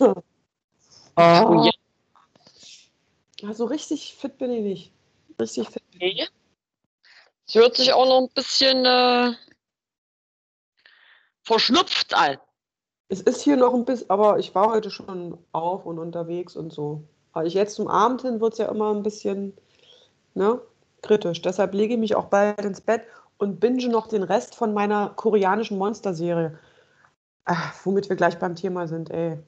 Oh. Oh, ja. Also richtig fit bin ich nicht. Richtig fit. bin ich. Es hört sich auch noch ein bisschen äh, verschnupft an. Es ist hier noch ein bisschen, aber ich war heute schon auf und unterwegs und so. Aber ich jetzt zum Abend hin wird es ja immer ein bisschen ne, kritisch. Deshalb lege ich mich auch bald ins Bett und binge noch den Rest von meiner koreanischen Monsterserie. Ach, womit wir gleich beim Thema sind, ey.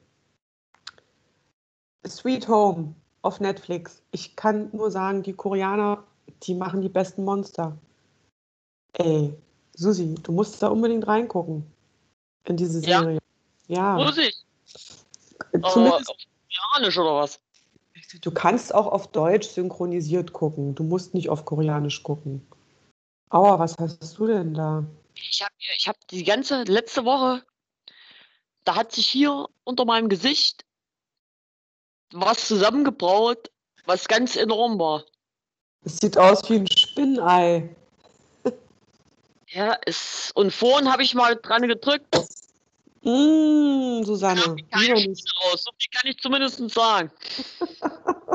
Sweet Home auf Netflix. Ich kann nur sagen, die Koreaner, die machen die besten Monster. Ey, Susi, du musst da unbedingt reingucken. In diese Ja? Serie. Ja. Muss ich. Zumindest, auf Koreanisch oder was? du kannst auch auf Deutsch synchronisiert gucken. Du musst nicht auf Koreanisch gucken. Aua, was hast du denn da? Ich habe ich hab die ganze letzte Woche, da hat sich hier unter meinem Gesicht was zusammengebraut, was ganz enorm war. Es sieht aus wie ein Spinnei. Ja, es, und vorhin habe ich mal dran gedrückt. Mmh, Susanne. So viel kann ich zumindest sagen.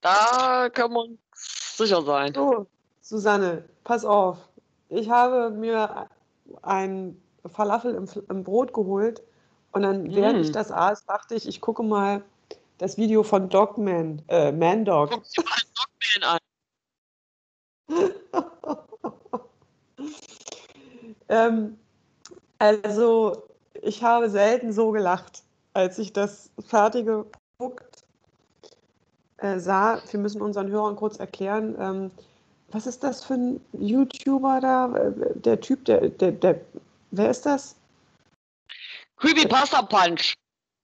da kann man sicher sein. So, Susanne, pass auf. Ich habe mir ein Falafel im, im Brot geholt und dann, während Mm. ich das aß, dachte ich, ich gucke mal das Video von Dogman, äh, Man Dog. Guck dir mal Dogman an. Ähm, also, ich habe selten so gelacht, als ich das fertige Produkt äh, sah. Wir müssen unseren Hörern kurz erklären, ähm, was ist das für ein YouTuber da? Äh, Der Typ, der, der, der, wer ist das? Creepypasta Punch.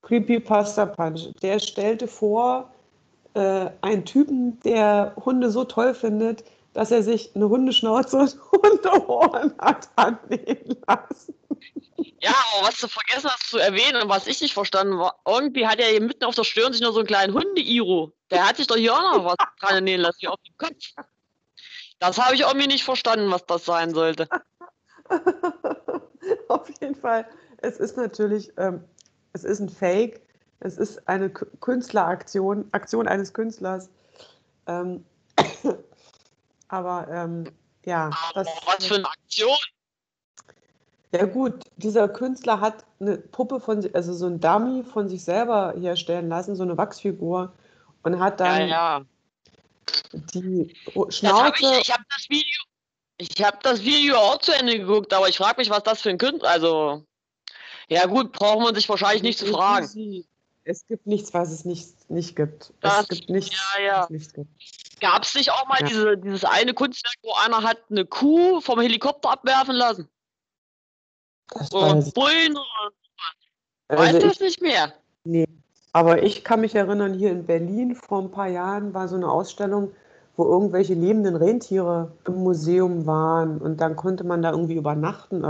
Creepypasta Punch. Der stellte vor, äh, einen Typen, der Hunde so toll findet, dass er sich eine Hundeschnauze und Hundeohren hat annähen lassen. Ja, aber was du vergessen hast zu erwähnen und was ich nicht verstanden war, irgendwie hat er hier mitten auf der Stirn sich noch so einen kleinen Hunde-Iro. Der hat sich doch hier auch noch was dran nähen lassen, hier auf dem Kopf. Das habe ich irgendwie nicht verstanden, was das sein sollte. Auf jeden Fall, es ist natürlich, ähm, es ist ein Fake, es ist eine Künstleraktion, Aktion eines Künstlers. Ähm, aber ähm, ja, das, was für eine Aktion. ja gut, dieser Künstler hat eine Puppe von sich, also so ein Dummy von sich selber herstellen lassen, so eine Wachsfigur und hat Ja, dann ja. die Das hab Schnauze. ich ich habe das Video. Ich habe das Video auch zu Ende geguckt, aber ich frage mich, was das für ein Künstler. Also, ja gut, braucht man sich wahrscheinlich nicht zu fragen. Es gibt nichts, was es nicht, nicht gibt. Das- es gibt nichts, ja, ja. was es nicht gibt. Gab es nicht auch mal Ja. diese, dieses eine Kunstwerk, wo einer hat eine Kuh vom Helikopter abwerfen lassen? Das weiß ich. Bullen oder Also weiß ich, das nicht mehr. nee. Aber ich kann mich erinnern, hier in Berlin vor ein paar Jahren war so eine Ausstellung, wo irgendwelche lebenden Rentiere im Museum waren und dann konnte man da irgendwie übernachten.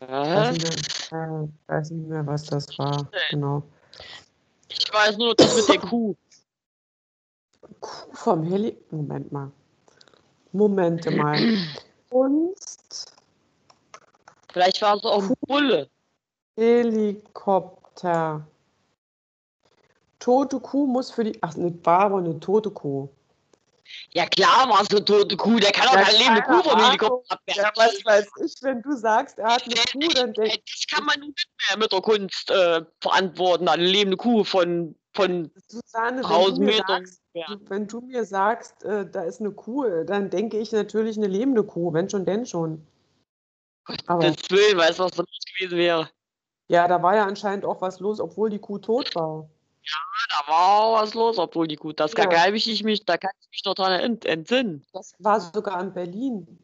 Ke- Weiß nicht, mehr, äh, weiß nicht mehr, was das war. Genau. Ich weiß nur das mit der Kuh. Kuh vom Heli. Moment mal. Momente mal. Kunst, Vielleicht war es auch ein Bulle. Helikopter. Tote Kuh muss für die. Ach, ne, war aber eine tote Kuh. Ja klar war es eine tote Kuh. Der kann doch Ja, keine lebende Kuh vom. Helikopter abwerfen. Ja, was weiß ich, wenn du sagst, er hat eine Kuh, dann denk Äh, Das kann man nicht mehr mit der Kunst äh, verantworten. Eine lebende Kuh von, von Susanne, wenn du 1000 mir Metern. sagst, wenn du mir sagst, äh, da ist eine Kuh, dann denke ich natürlich eine lebende Kuh, wenn schon, denn schon. Aber des Willen, weißt du, was da los gewesen wäre? ja, da war ja anscheinend auch was los, obwohl die Kuh tot war. Da war auch was los, obwohl die Kuh. Das Ja. kann ich mich, da kann ich mich noch dran ent- entsinnen. Das war sogar in Berlin.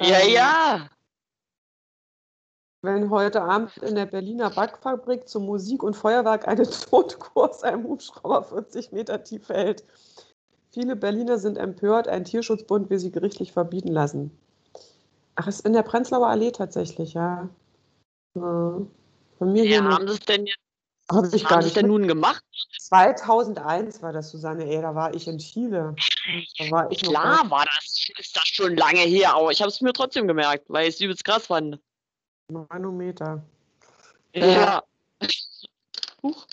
Ja, Ähm, ja. Wenn heute Abend in der Berliner Backfabrik zum Musik- und Feuerwerk eine tote Kuh aus einem Hubschrauber 40 Meter tief fällt. Viele Berliner sind empört, ein Tierschutzbund will sie gerichtlich verbieten lassen. Ach, ist in der Prenzlauer Allee tatsächlich, ja. Ja. Von mir Ja, hier haben sie es denn jetzt habe ich gar nicht. denn nun gemacht? 2001 war das, Susanne, ey, da war ich in Chile. Da war ich Klar war das, ist das schon lange her, aber ich habe es mir trotzdem gemerkt, weil ich es übelst krass fand. Manometer. Ja. Huch.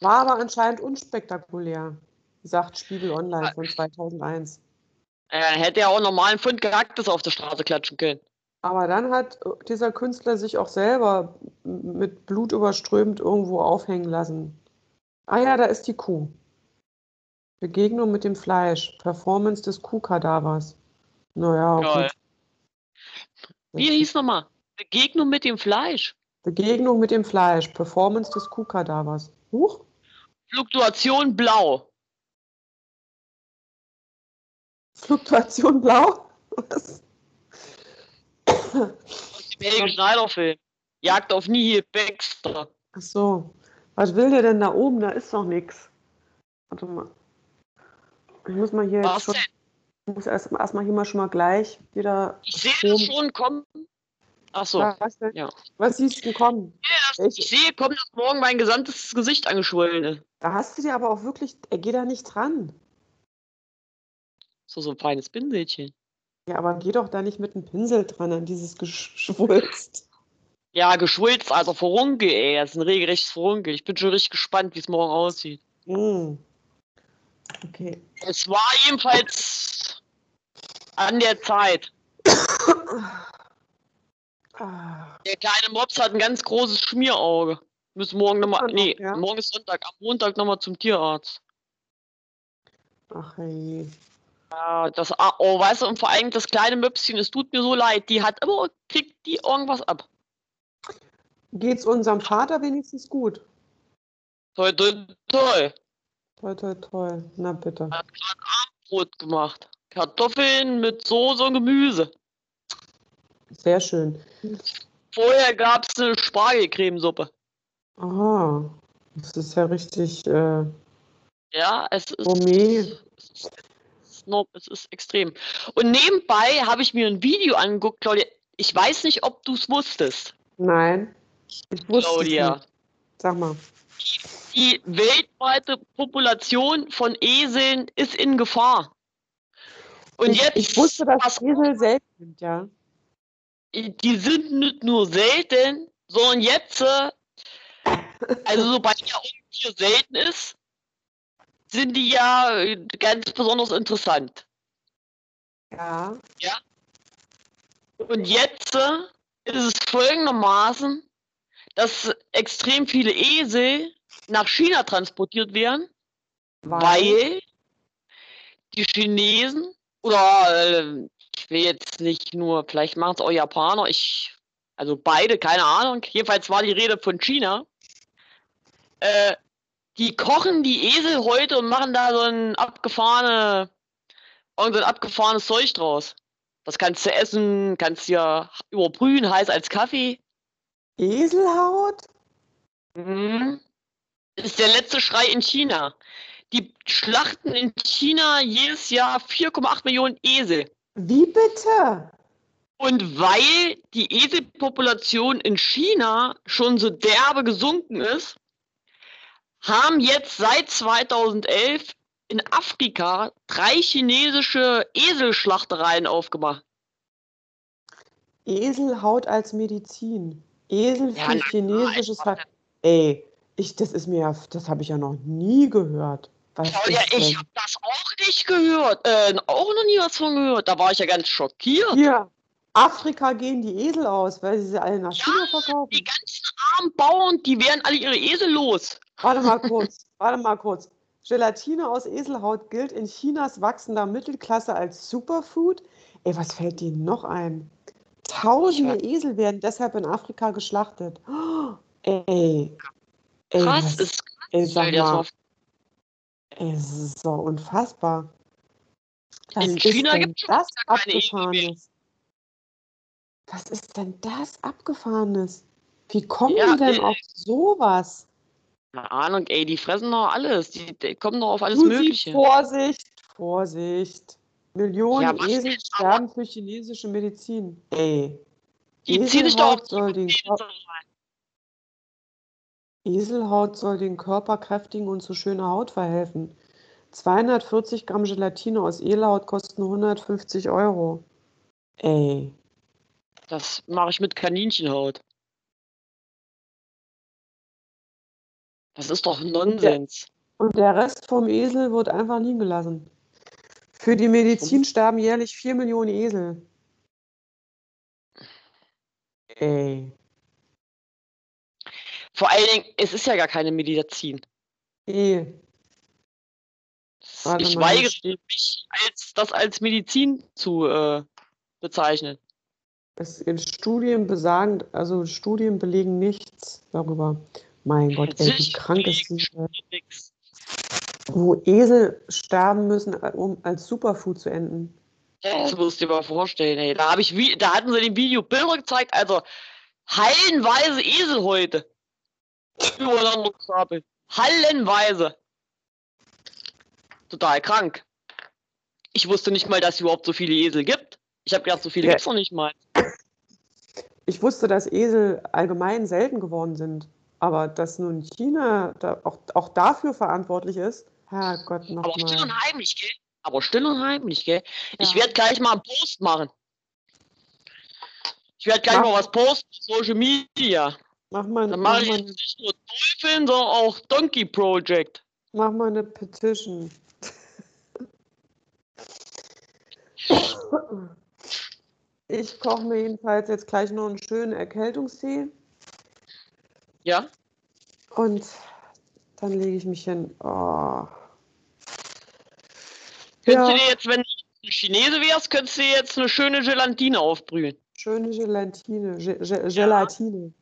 War aber anscheinend unspektakulär, sagt Spiegel Online von 2001. Er hätte ja auch normalen Fund Charakter auf der Straße klatschen können. Aber dann hat dieser Künstler sich auch selber mit Blut überströmt irgendwo aufhängen lassen. Ah ja, da ist die Kuh. Begegnung mit dem Fleisch. Performance des Kuhkadavers. Naja, okay. Wie hieß nochmal? Begegnung mit dem Fleisch. Begegnung mit dem Fleisch. Performance des Kuhkadavers. Huch. Fluktuation blau. Fluktuation blau? Was? Helge Schneider-Film. Jagd auf Nihil Baxter. Ach so. Was will der denn da oben? Da ist doch nichts. Warte mal. Ich muss mal hier Was schon, denn? ich muss erst, erst mal hier mal schon mal gleich wieder. Ich sehe das schon kommen. Ach so. Was, denn? Ja. Was siehst du kommen? Ich sehe, kommt dass morgen mein gesamtes Gesicht angeschwollen ist. Da hast du dir aber auch wirklich, er geht da nicht dran. So, so ein feines Pinselchen. Ja, aber geh doch da nicht mit einem Pinsel dran an dieses Geschwulst. Ja, geschwulst, also Furunkel, ey. Das ist ein regelrechtes Furunkel. Ich bin schon richtig gespannt, wie es morgen aussieht. Mm. Okay. Es war jedenfalls an der Zeit. Ah, Der kleine Mops hat ein ganz großes Schmierauge. Müssen morgen nochmal. Nee, ja? morgen ist Sonntag. Am Montag nochmal zum Tierarzt. ach hey. Ja, das. ah, Oh, weißt du, und vor allem das kleine Möpschen, es tut mir so leid. Die hat immer, kriegt die irgendwas ab. Geht's unserem Vater wenigstens gut? Toll, toll, toll. Toll, toll, toll. Na bitte. Brot gemacht. Kartoffeln mit Soße und Gemüse. Sehr schön. Vorher gab es eine Spargelcremesuppe. Aha. Das ist ja richtig äh, Ja, es ist. Gourmet. Es ist, Snob, es ist extrem. Und nebenbei habe ich mir ein Video angeguckt, Claudia. Ich weiß nicht, ob du es wusstest, Nein. Ich wusste es Claudia. nicht. Sag mal. Die weltweite Population von Eseln ist in Gefahr. Und ich, jetzt. ich wusste, dass Esel selten sind, ja. die sind nicht nur selten, sondern jetzt, äh, also sobald ja Tier selten ist, sind die ja äh, ganz besonders interessant. Ja. Und jetzt äh, ist es folgendermaßen, dass extrem viele Esel nach China transportiert werden, weil die Chinesen oder äh, ich will jetzt nicht nur, vielleicht machen es auch Japaner, ich, also beide, keine Ahnung. Jedenfalls war die Rede von China. Äh, die kochen die Esel heute und machen da so ein abgefahrene, irgend so ein abgefahrenes Zeug draus. Das kannst du essen, kannst dir überbrühen, heiß als Kaffee. Eselhaut? Mhm. Ist der letzte Schrei in China. Die schlachten in China jedes Jahr 4,8 Millionen Esel. Wie bitte? Und weil die Eselpopulation in China schon so derbe gesunken ist, haben jetzt seit 2011 in Afrika drei chinesische Eselschlachtereien aufgemacht. Eselhaut als Medizin. Esel Ja, für klar, chinesisches Ver Ey, ich, das ist mir ja, das habe ich ja noch nie gehört. Was Claudia, ist ich habe das auch nicht gehört. Äh, auch noch nie was von gehört. Da war ich ja ganz schockiert. Hier, Afrika gehen die Esel aus, weil sie sie alle nach Ja, China verkaufen. Die ganzen armen Bauern, die werden alle ihre Esel los. Warte mal kurz, warte mal kurz. Gelatine aus Eselhaut gilt in Chinas wachsender Mittelklasse als Superfood. Ey, was fällt denen noch ein? Tausende Esel werden deshalb in Afrika geschlachtet. Oh, ey. Ey, Krass, was- ist ey, Stell sag dir mal, ey, es ist so unfassbar. Was In ist China denn gibt's schon das. Abgefahrenes? Was ist denn das Abgefahrenes? Wie kommen Ja, die denn äh, auf sowas? Keine Ahnung, ey, die fressen doch alles. Die, die kommen doch auf alles Susi, Mögliche. Vorsicht, Vorsicht. Millionen Ja, Esel sterben für chinesische Medizin. Ey, Die ziehen doch auf soll, den Eselhaut soll den Körper kräftigen und zu schöner Haut verhelfen. 240 Gramm Gelatine aus Eselhaut kosten 150 Euro. Ey, Das mache ich mit Kaninchenhaut. Das ist doch Nonsens. Und der Rest vom Esel wird einfach liegen gelassen. Für die Medizin sterben jährlich 4 Millionen Esel. Ey. Vor allen Dingen, es ist ja gar keine Medizin. Eh. Warte ich weigere mich, als, das als Medizin zu äh, bezeichnen. Es in Studien besagen, also Studien belegen nichts darüber. Mein Gott, ey, wie krank ist die nix. wo Esel sterben müssen, um als Superfood zu enden. Das musst du dir mal vorstellen, ey. Da, ich da hatten sie dem Video Bilder gezeigt, also hallenweise Eselhäute übereinander gestapelt. Hallenweise. Total krank. Ich wusste nicht mal, dass es überhaupt so viele Esel gibt. Ich habe gedacht, so viele Ja. gibt's noch nicht mal. Ich wusste, dass Esel allgemein selten geworden sind, aber dass nun China da auch, auch dafür verantwortlich ist, Herrgott Aber still nochmal. und heimlich, gell? Aber still und heimlich, gell? Ich Ja. werde gleich mal einen Post machen. Ich werde gleich Mach. mal was posten auf Social Media. Mach mal, Dann mach, mache ich jetzt nicht nur Dolphin, sondern auch Donkey Project. mach mal eine Petition. Ich koche mir jedenfalls jetzt gleich noch einen schönen Erkältungstee Ja? und dann lege ich mich hin. Oh. Könntest Ja. du dir jetzt, wenn du ein Chinese wärst, könntest du dir jetzt eine schöne Gelatine aufbrühen. Schöne Gelatine. Ge Ge Gelatine.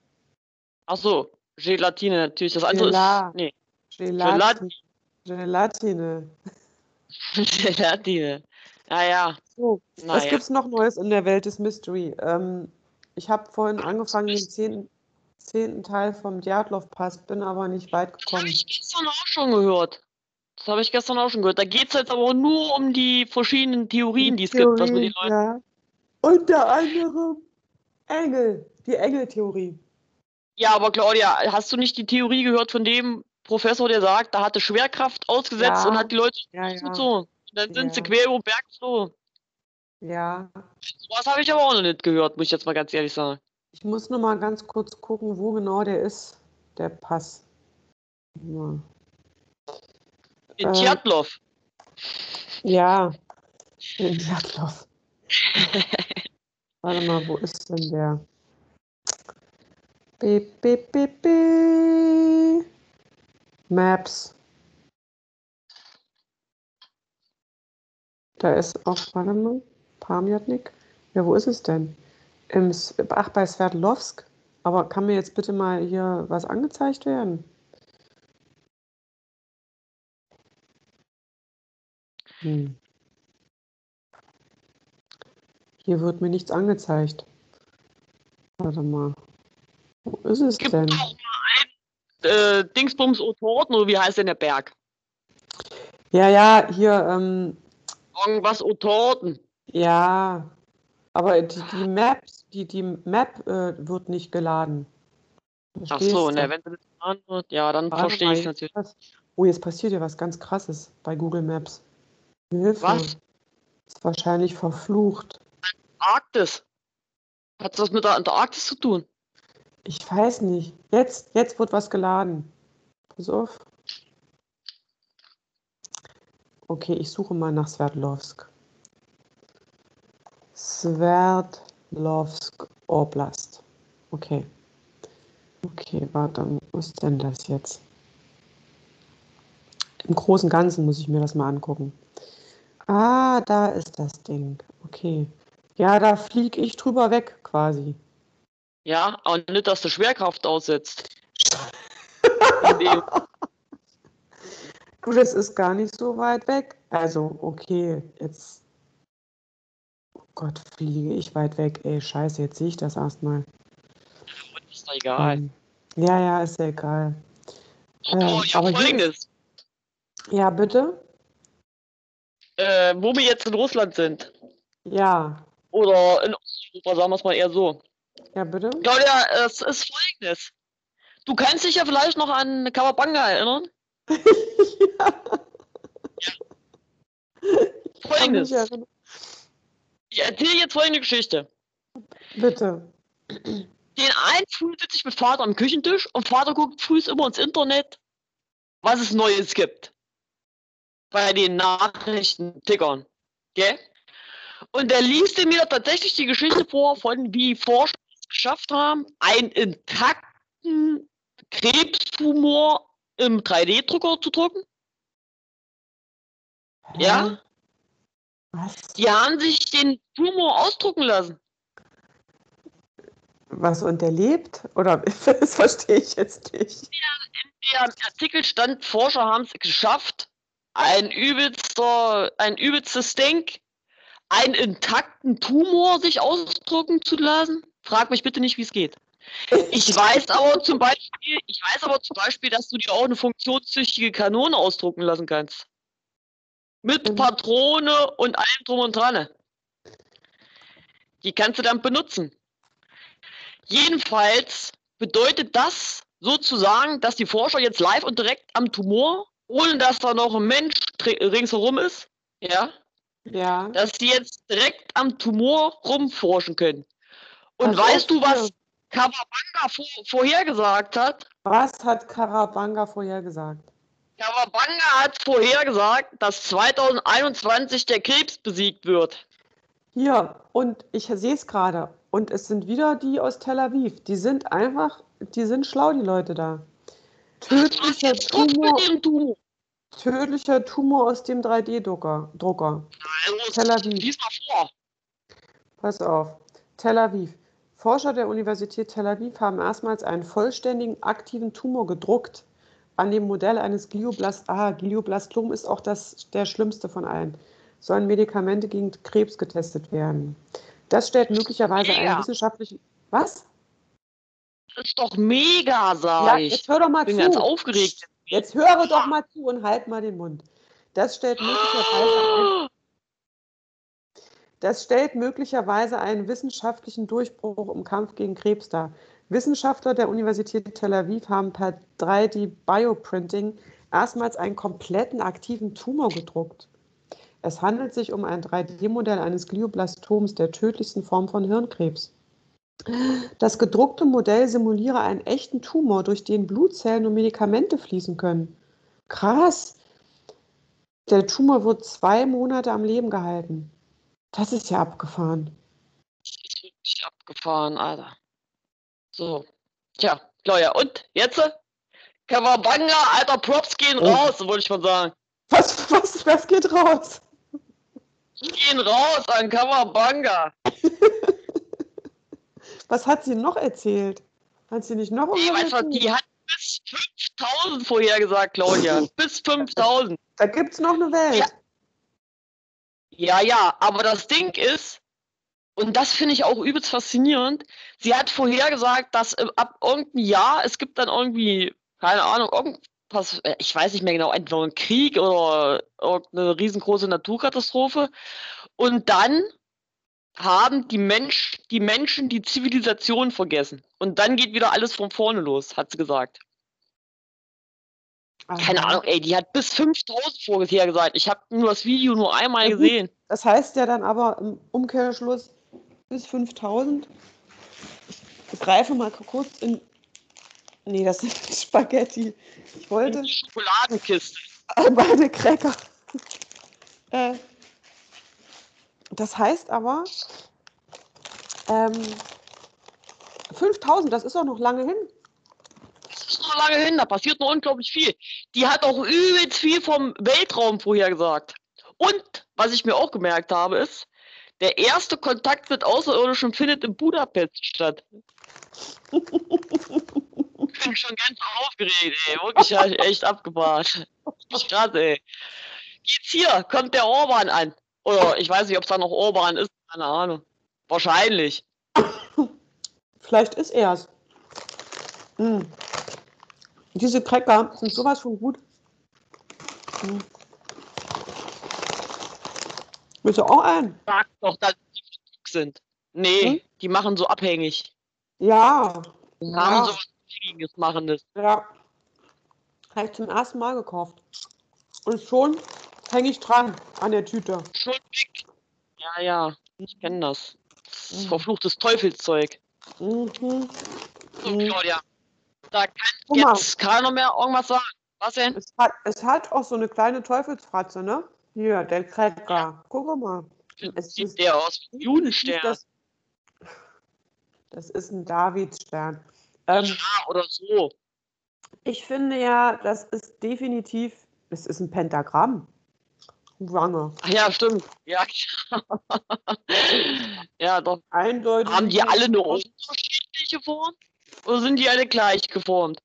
Ach so, Gelatine natürlich. Das andere Gela- ist. Nee, Gelatine. Gelatine. Gelatine. Naja, So, was naja. gibt's noch Neues in der Welt des Mystery? Ähm, ich habe vorhin angefangen, den zehnten, zehnten Teil vom Djatlov-Pass, bin aber nicht weit Das habe gekommen. ich gestern auch schon gehört. Das habe ich gestern auch schon gehört. Da geht es jetzt aber nur um die verschiedenen Theorien, die es gibt, was mit den Leuten. ja. Unter anderem Engel, die Engeltheorie. Ja, aber Claudia, hast du nicht die Theorie gehört von dem Professor, der sagt, da hatte Schwerkraft ausgesetzt Ja. und hat die Leute Ja, ja. Und dann sind sie Ja. quer über Berg geflogen. ja. Sowas habe ich aber auch noch nicht gehört, muss ich jetzt mal ganz ehrlich sagen. Ich muss nur mal ganz kurz gucken, wo genau der ist, der Pass. Ja. In Äh, Tjatlov. Ja, in Djatlov. Warte mal, wo ist denn der? Beep, beep, beep, beep. Maps. Da ist auch, warte mal, Pamjatnik. Ja, wo ist es denn? Im, ach, bei Sverdlovsk. Aber kann mir jetzt bitte mal hier was angezeigt werden? Hm. Hier wird mir nichts angezeigt. Warte mal. Wo ist es Gibt denn? ein äh, Dingsbums Otorten, oder wie heißt denn der Berg? Ja, ja, hier, ähm, Irgendwas Otorten. ja. Aber die, die Maps, die, die Map äh, wird nicht geladen. Ach Verstehst so, du? ne, wenn du das antwortet, ja, dann Warte verstehe ich natürlich. was- Oh, jetzt passiert ja was ganz krasses bei Google Maps. Hilfe. Was? Ist wahrscheinlich verflucht. Arktis. Hat das mit der Antarktis zu tun? Ich weiß nicht. Jetzt, jetzt wird was geladen. Pass auf. Okay, ich suche mal nach Sverdlovsk. Sverdlovsk Oblast. Okay. Okay, warte, wo ist denn das jetzt? Im Großen und Ganzen muss ich mir das mal angucken. Ah, da ist das Ding. Okay. Ja, da fliege ich drüber weg quasi. Ja, aber nicht, dass du Schwerkraft aussetzt. Du, das ist gar nicht so weit weg. Also, okay, jetzt. Gott, fliege ich weit weg. Ey, scheiße, jetzt sehe ich das erstmal. ist doch egal. Ähm, Ja, ja, ist ja egal. Oh, ja, aber hier- folgendes. Ja, bitte? Äh, wo wir jetzt in Russland sind. Ja. Oder in Osteuropa, sagen wir es mal eher so. Ja, bitte? Claudia, es ist folgendes. Du kannst dich ja vielleicht noch an Kawabanga erinnern. Kann mich Folgendes. Ich erzähle jetzt folgende Geschichte. Bitte. Den einen früh sitze ich mit Vater am Küchentisch und Vater guckt früh immer ins Internet was es Neues gibt. Bei den Nachrichtentickern. Gell? Und er liest mir tatsächlich die Geschichte vor, von wie Forscher es geschafft haben, einen intakten Krebstumor im 3D-Drucker zu drucken. Ja? Was? Die haben sich den Tumor ausdrucken lassen. Was und der lebt? Oder das verstehe ich jetzt nicht. Im Artikel stand, Forscher haben es geschafft, ein übelster, ein übelstes Ding, einen intakten Tumor sich ausdrucken zu lassen. Frag mich bitte nicht, wie es geht. Ich weiß aber zum Beispiel, ich weiß aber zum Beispiel, dass du dir auch eine funktionstüchtige Kanone ausdrucken lassen kannst. Mit Mhm. Patrone und allem drum und dran. Die kannst du dann benutzen. Jedenfalls bedeutet das sozusagen, dass die Forscher jetzt live und direkt am Tumor, ohne dass da noch ein Mensch ringsherum ist, ja, Ja. dass die jetzt direkt am Tumor rumforschen können. Und Ach, weißt du, was vor, vorhergesagt hat? Was hat Karabanga vorhergesagt? Kawabanga hat vorhergesagt, dass 2021 der Krebs besiegt wird. Hier, und ich sehe es gerade. Und es sind wieder die aus Tel Aviv. Die sind einfach, die sind schlau, die Leute da. Tödlicher Tumor, tödlicher Tumor aus dem 3D-Drucker. Drucker. Also, Tel Aviv. Vor. Pass auf. Tel Aviv. Forscher der Universität Tel Aviv haben erstmals einen vollständigen aktiven Tumor gedruckt an dem Modell eines Glioblast. Ah, Glioblastom ist auch das, der schlimmste von allen. Sollen Medikamente gegen Krebs getestet werden. Das stellt möglicherweise einen Mega. wissenschaftlichen. Was? Das ist doch mega, sag Ja, ich. jetzt hör doch mal bin ganz zu. aufgeregt. Jetzt höre doch mal zu und halt mal den Mund. Das stellt möglicherweise, das stellt möglicherweise einen wissenschaftlichen Durchbruch im Kampf gegen Krebs dar. Wissenschaftler der Universität Tel Aviv haben per 3D-Bioprinting erstmals einen kompletten aktiven Tumor gedruckt. Es handelt sich um ein 3D-Modell eines Glioblastoms, der tödlichsten Form von Hirnkrebs. Das gedruckte Modell simuliere einen echten Tumor, durch den Blutzellen und Medikamente fließen können. Krass. Der Tumor wird zwei Monate am Leben gehalten. Das ist ja abgefahren. Das ist wirklich abgefahren, Alter. So. Tja, Claudia, und? Jetzt? Kawabanga, alter, Props gehen Oh. raus, wollte ich mal sagen. Was, was, was geht raus? Gehen raus an Kawabanga. Was hat sie noch erzählt? Hat sie nicht noch Nee, weißt was, die hat bis 5000 vorhergesagt, Claudia. bis 5000. Da gibt es noch eine Welt. Ja. Ja, ja, aber das Ding ist, und das finde ich auch übelst faszinierend, sie hat vorhergesagt, dass äh, ab irgendeinem Jahr, es gibt dann irgendwie, keine Ahnung, irgendwas, äh, ich weiß nicht mehr genau, entweder ein Krieg oder irgendeine riesengroße Naturkatastrophe. Und dann haben die, Mensch, die Menschen die Zivilisation vergessen. Und dann geht wieder alles von vorne los, hat sie gesagt. Keine Aha. Ahnung, ey, die hat bis 5000 vorher gesagt. Ich habe nur das Video nur einmal Ja, gesehen. Das heißt ja dann aber im Umkehrschluss bis 5000. Ich greife mal kurz in. Nee, das sind Spaghetti. Ich wollte. Die Schokoladenkiste. Meine Cracker. äh, das heißt aber, ähm, 5000, das ist auch noch lange hin. Das ist noch lange hin, da passiert noch unglaublich viel. Die hat auch übelst viel vom Weltraum vorhergesagt. Und was ich mir auch gemerkt habe, ist, der erste Kontakt mit Außerirdischen findet in Budapest statt. Ich bin schon ganz aufgeregt, ey. Wirklich ja, echt abgebahrt. Nicht krass, ey. Geht's hier? Kommt der Orban an? Oder ich weiß nicht, ob es da noch Orban ist. Keine Ahnung. Wahrscheinlich. Vielleicht ist er es. Mm. Diese Cracker sind sowas von gut. Mm. Willst du auch einen? Sag doch, dass die sind. Nee, Hm? die machen so abhängig. Ja. Die Ja. haben so was Abhängiges Machendes. Ja. Habe ich zum ersten Mal gekauft. Und schon hänge ich dran an der Tüte. Schon weg. Ja, ja, ich kenne das. Das ist Mhm. verfluchtes Teufelszeug. Mhm. So. Claudia. Da kann Guck jetzt keiner mehr irgendwas sagen. Was denn? Es hat, es hat auch so eine kleine Teufelsfratze, ne? Hier, der Cracker. Guck mal. Es Sieht ist der aus wie ein Judenstern. Das, das ist ein Davidstern. Ähm, Ja, oder so. ich finde ja, das ist definitiv, es ist ein Pentagramm. Wange. Ach ja, stimmt. Ja, ja doch. Eindeutig. Haben die alle eine unterschiedliche Form? Oder sind die alle gleich geformt?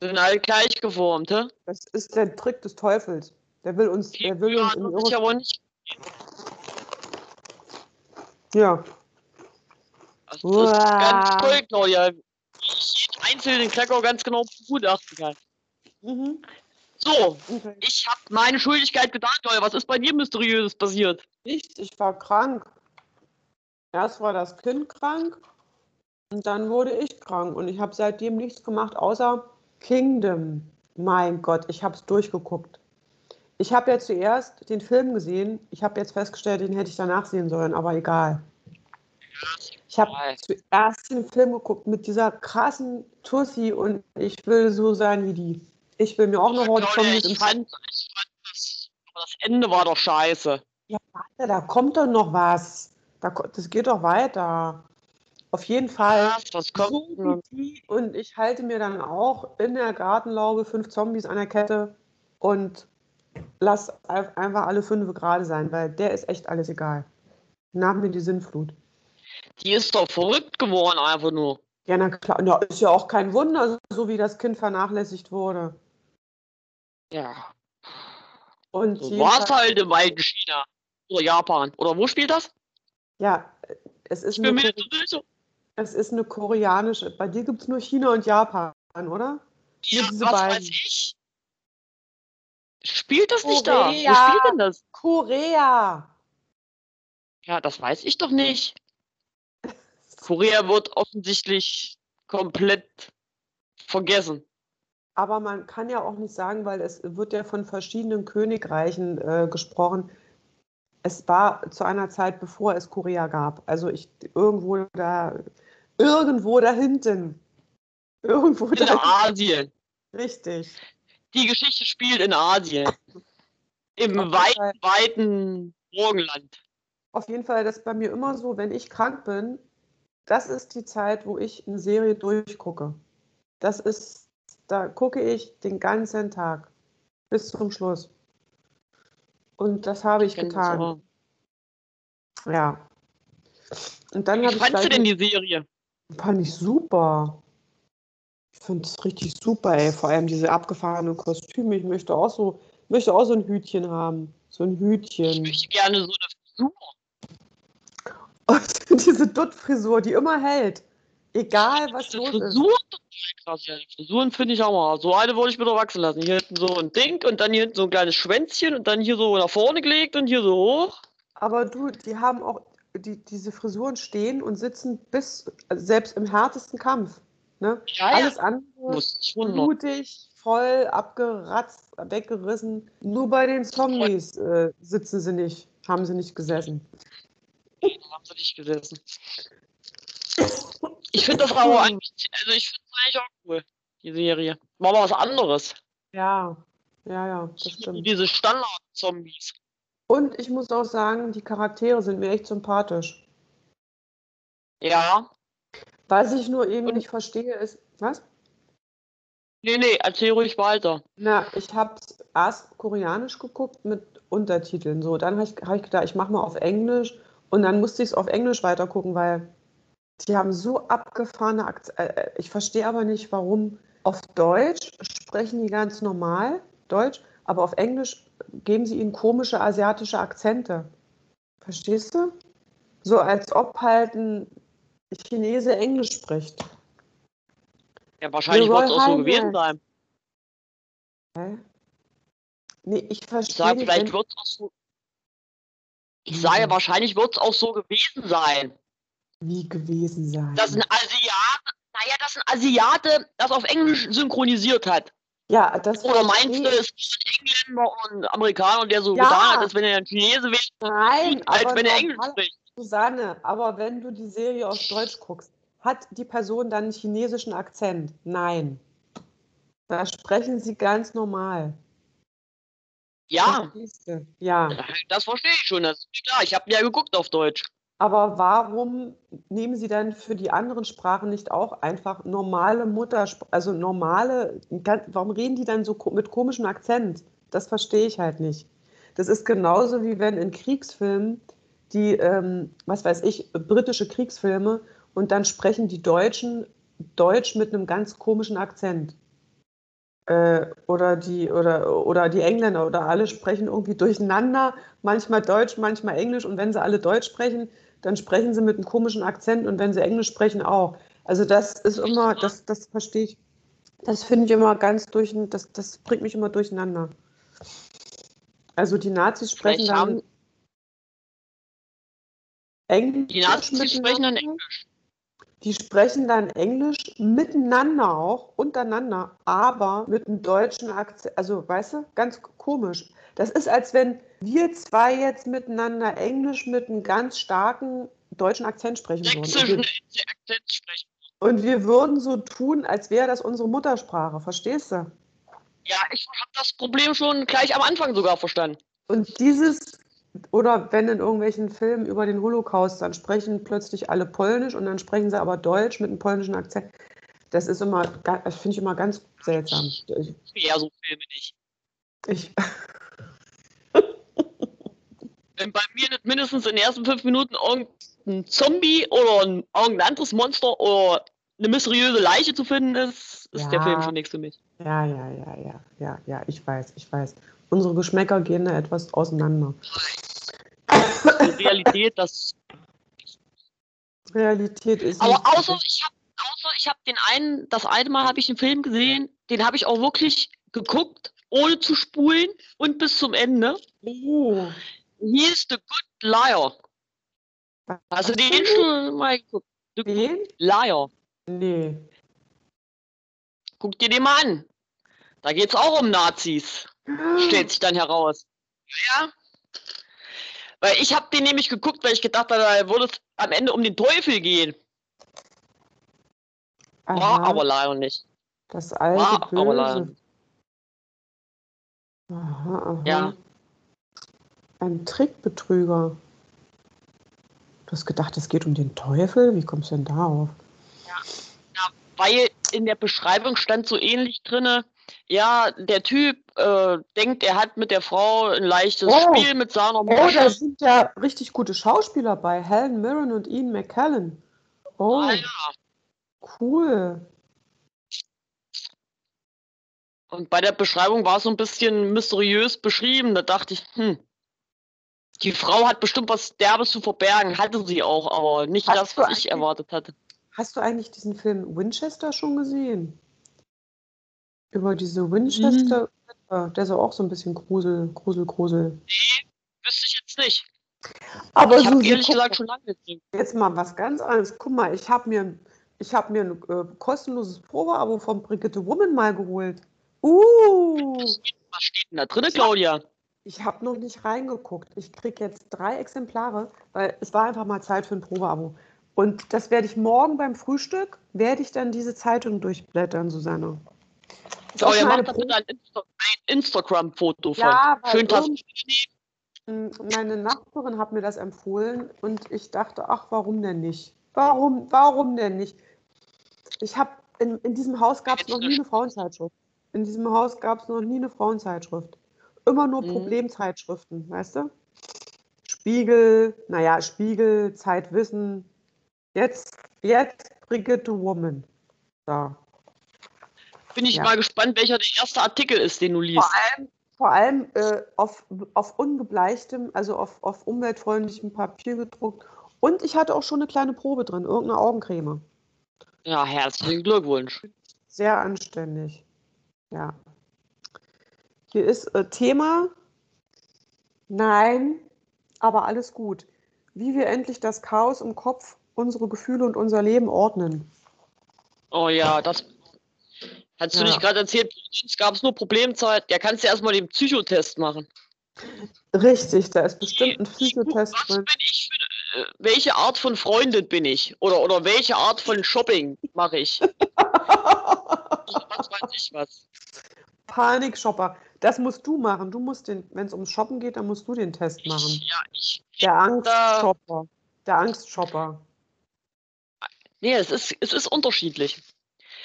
Sind alle gleich geformt, hä? Das ist der Trick des Teufels. Der will uns, der will ja, uns in Irre. aber nicht. Ja. Das ist ganz toll, Claudia. Ich jeden einzelnen Cracker ganz genau begutachten kann. Mhm. So, Okay. ich habe meine Schuldigkeit getan, Claudia. Was ist bei dir mysteriöses passiert? Nichts, ich war krank. Erst war das Kind krank und dann wurde ich krank und ich habe seitdem nichts gemacht außer Kingdom. Mein Gott, ich habe es durchgeguckt. Ich habe ja zuerst den Film gesehen. Ich habe jetzt festgestellt, den hätte ich danach sehen sollen, aber egal. Ich habe zuerst den Film geguckt mit dieser krassen Tussi und ich will so sein wie die. Ich will mir auch eine Horde Claudia, Zombies im fand das, Ende war doch scheiße. Ja, warte, da kommt doch noch was. Da, das geht doch weiter. Auf jeden Fall. Was, was kommt? So. Und ich halte mir dann auch in der Gartenlaube fünf Zombies an der Kette und lass ein- einfach alle fünf gerade sein, weil der ist echt alles egal. Nach mir die Sinnflut. Die ist doch verrückt geworden, einfach nur. Ja, na klar. Ja, ist ja auch kein Wunder, so wie das Kind vernachlässigt wurde. Ja. Und So war es halt im alten China. Oder Japan. Oder wo spielt das? Ja, es ist, Ich bin mir so. Es ist eine koreanische. Bei dir gibt es nur China und Japan, oder? Ja, diese was beiden. weiß ich. Spielt das nicht da? Wo Korea. spielt denn das? Korea! Ja, das weiß ich doch nicht. Korea wird offensichtlich komplett vergessen. Aber man kann ja auch nicht sagen, weil es wird ja von verschiedenen Königreichen äh, gesprochen. Es war zu einer Zeit, bevor es Korea gab. Also ich irgendwo da, irgendwo da hinten. Irgendwo In da Asien. Richtig. Die Geschichte spielt in Asien. Im Auf weiten, weiten Morgenland. Auf jeden Fall, das ist bei mir immer so, wenn ich krank bin, das ist die Zeit, wo ich eine Serie durchgucke. Das ist, da gucke ich den ganzen Tag bis zum Schluss. Und das habe ich das getan. Ja. Und dann Wie habe ich fandst du denn die Serie? Fand ich super. Ich finde es richtig super, ey. Vor allem diese abgefahrenen Kostüme. Ich möchte auch so, möchte auch so ein Hütchen haben. So ein Ich Hütchen. möchte gerne so eine Frisur. Und diese Dutt-Frisur, die immer hält. Egal, was Die los ist. Frisuren total krass, ja. Die Frisuren finde ich auch mal. So eine wollte ich mir doch wachsen lassen. Hier hinten so ein Ding und dann hier hinten so ein kleines Schwänzchen und dann hier so nach vorne gelegt und hier so hoch. Aber du, die haben auch, die, diese Frisuren stehen und sitzen bis, also selbst im härtesten Kampf. Ne? Ja, Alles andere blutig, voll abgeratzt, weggerissen. Nur bei den Zombies äh, sitzen sie nicht, haben sie nicht gesessen. Haben sie nicht gesessen. Ich finde das aber eigentlich, also ich finde es eigentlich auch cool, die Serie. War mal was anderes. Ja, ja, ja, das stimmt. Diese Standard-Zombies. Und ich muss auch sagen, die Charaktere sind mir echt sympathisch. Ja. Was ich nur eben Und- nicht verstehe, ist, was? Nee, nee, erzähl ruhig weiter. Na, ich habe erst koreanisch geguckt mit Untertiteln. So, dann habe ich, hab ich gedacht, ich mache mal auf Englisch und dann musste ich es auf Englisch weitergucken, weil die haben so abgefahrene Akzente. Äh, ich verstehe aber nicht, warum auf Deutsch sprechen die ganz normal Deutsch, aber auf Englisch geben sie ihnen komische asiatische Akzente. Verstehst du? So als ob halt ein Chinese Englisch spricht. Ja, wahrscheinlich wird es auch so gewesen sein. Hä? Nee, ich Ich verstehe sage, nicht, vielleicht wird es auch so. Ich Mhm. sage, wahrscheinlich wird es auch so gewesen sein. wie gewesen sein. Dass ein Asiate, naja, dass ein Asiate das auf Englisch synchronisiert hat. Ja, das Oder meinst du, es ist ein Engländer und Amerikaner, der so Ja. getan hat, als wenn er ein Chinese wäre, Nein, als aber wenn er Englisch spricht? Susanne, aber wenn du die Serie auf Deutsch guckst, hat die Person dann einen chinesischen Akzent? Nein. Da sprechen sie ganz normal. Ja? Ja. das verstehe ich schon. Das ist klar. Ich habe ja geguckt auf Deutsch. Aber warum nehmen Sie dann für die anderen Sprachen nicht auch einfach normale Muttersprache, also normale, warum reden die dann so mit komischem Akzent? Das verstehe ich halt nicht. Das ist genauso wie wenn in Kriegsfilmen die, ähm, was weiß ich, britische Kriegsfilme und dann sprechen die Deutschen Deutsch mit einem ganz komischen Akzent. Äh, oder, die, oder, oder die Engländer oder alle sprechen irgendwie durcheinander, manchmal Deutsch, manchmal Englisch. Und wenn sie alle Deutsch sprechen, dann sprechen sie mit einem komischen Akzent und wenn sie Englisch sprechen auch. Also das ist immer, das, das verstehe ich, das finde ich immer ganz durch, das, das bringt mich immer durcheinander. Also die Nazis sprechen Vielleicht dann Englisch. die Nazis sprechen dann. Englisch. Die sprechen dann Englisch miteinander auch, untereinander, aber mit einem deutschen Akzent. Also, weißt du, ganz komisch. Das ist, als wenn wir zwei jetzt miteinander Englisch mit einem ganz starken deutschen Akzent sprechen würden. Und wir würden so tun, als wäre das unsere Muttersprache. Verstehst du? Ja, ich habe das Problem schon gleich am Anfang sogar verstanden. Und dieses, oder wenn in irgendwelchen Filmen über den Holocaust, dann sprechen plötzlich alle Polnisch und dann sprechen sie aber Deutsch mit einem polnischen Akzent. Das ist immer, das finde ich immer ganz seltsam. Ich, Ja, so Filme nicht. ich, Wenn bei mir nicht mindestens in den ersten fünf Minuten irgendein Zombie oder ein, irgendein anderes Monster oder eine mysteriöse Leiche zu finden ist, ist der Ja. Film schon nichts für mich. ja, ja, ja, ja, ja, ja, ich weiß, ich weiß. Unsere Geschmäcker gehen da etwas auseinander. Die Realität, das. Realität ist. Aber außer ich habe außer ich habe den einen, das eine Mal habe ich einen Film gesehen, den habe ich auch wirklich geguckt, ohne zu spulen und bis zum Ende. Oh, Hieß The Good Liar. Hast du den schon mal geguckt? The Good Den? Liar. Nee. Guck dir den mal an. Da geht's auch um Nazis. Stellt sich dann heraus. Ja. Weil ich habe den nämlich geguckt, weil ich gedacht habe, da würde es am Ende um den Teufel gehen. War Aha, aber leider nicht. das alte War aber leider Böse. nicht. Aha, aha. Ja. Ein Trickbetrüger. Du hast gedacht, es geht um den Teufel? Wie kommst du denn darauf? Weil in der Beschreibung stand so ähnlich drinne, ja, der Typ äh, denkt, er hat mit der Frau ein leichtes Oh. Spiel mit seiner Oh, Mutter. da sind ja richtig gute Schauspieler bei. Helen Mirren und Ian McKellen. Oh, Ah, ja. cool. Und bei der Beschreibung war es so ein bisschen mysteriös beschrieben. Da dachte ich, hm, die Frau hat bestimmt was Derbes zu verbergen. Hatte sie auch, aber nicht Hast das, was ich erwartet hatte. Hast du eigentlich diesen Film Winchester schon gesehen? Über diese Winchester, Mhm. der ist auch so ein bisschen Grusel, Grusel, Grusel. Wüsste ich jetzt nicht. Aber ich Susi, ehrlich guck gesagt schon lange gesehen. Jetzt mal was ganz anderes. Guck mal, ich habe mir, ich hab mir ein äh, kostenloses Probeabo von Brigitte Woman mal geholt. Uh, Was steht denn da drin, Claudia? ich habe noch nicht reingeguckt. Ich kriege jetzt drei Exemplare, weil es war einfach mal Zeit für ein Probeabo. Und das werde ich morgen beim Frühstück, werde ich dann diese Zeitung durchblättern, Susanne. Ist auch Claudia, schon mach eine da Pro- ein, Insta ein Instagram-Foto von. Ja, Schön. Meine Nachbarin hat mir das empfohlen und ich dachte, ach, warum denn nicht? Warum, warum denn nicht? Ich habe in, in diesem Haus gab es noch nie eine Frauenzeitschrift. In diesem Haus gab es noch nie eine Frauenzeitschrift. Immer nur Mhm. Problemzeitschriften, weißt du? Spiegel, naja, Spiegel, Zeitwissen. Jetzt, jetzt Brigitte Woman. Da. Bin ich Ja. mal gespannt, welcher der erste Artikel ist, den du liest. Vor allem, vor allem äh, auf, auf ungebleichtem, also auf, auf umweltfreundlichem Papier gedruckt. Und ich hatte auch schon eine kleine Probe drin, irgendeine Augencreme. Ja, herzlichen Glückwunsch. Sehr anständig. Ja. Hier ist äh, Thema. Nein, aber alles gut. Wie wir endlich das Chaos im Kopf, unsere Gefühle und unser Leben ordnen. Oh ja, das. Hast du Ja. nicht gerade erzählt, uns gab es nur Problemzeit? Ja, kannst du erstmal den Psychotest machen. Richtig, da ist bestimmt ein Was Psychotest bin drin. ich für, äh, welche Art von Freundin bin ich? Oder, oder welche Art von Shopping mache ich? was weiß ich was. Panikshopper. Das musst du machen. Du musst den, wenn es ums Shoppen geht, dann musst du den Test machen. Ich, ja, ich, Der Angstshopper. Der Angstshopper. nee, es ist, es ist unterschiedlich.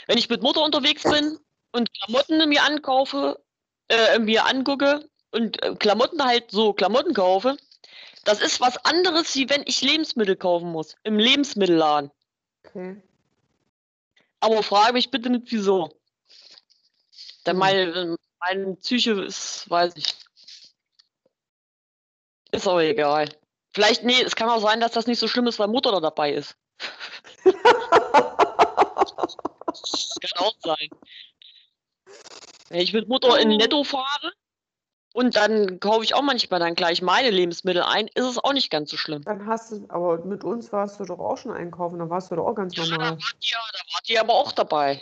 Wenn ich mit Mutter unterwegs bin und Klamotten mir ankaufe, äh, mir angucke und äh, Klamotten halt so Klamotten kaufe, das ist was anderes, wie wenn ich Lebensmittel kaufen muss. Im Lebensmittelladen. Okay. Aber frage mich bitte nicht, wieso. Denn Hm. meine, meine Psyche ist, weiß ich. Ist aber egal. Vielleicht, nee, es kann auch sein, dass das nicht so schlimm ist, weil Mutter da dabei ist. Das kann auch sein. Wenn ich mit Mutter in Netto fahre und dann kaufe ich auch manchmal dann gleich meine Lebensmittel ein, ist es auch nicht ganz so schlimm. Dann hast du, aber mit uns warst du doch auch schon einkaufen, da warst du doch auch ganz Ja, da normal. wart ihr, da wart ihr aber auch dabei.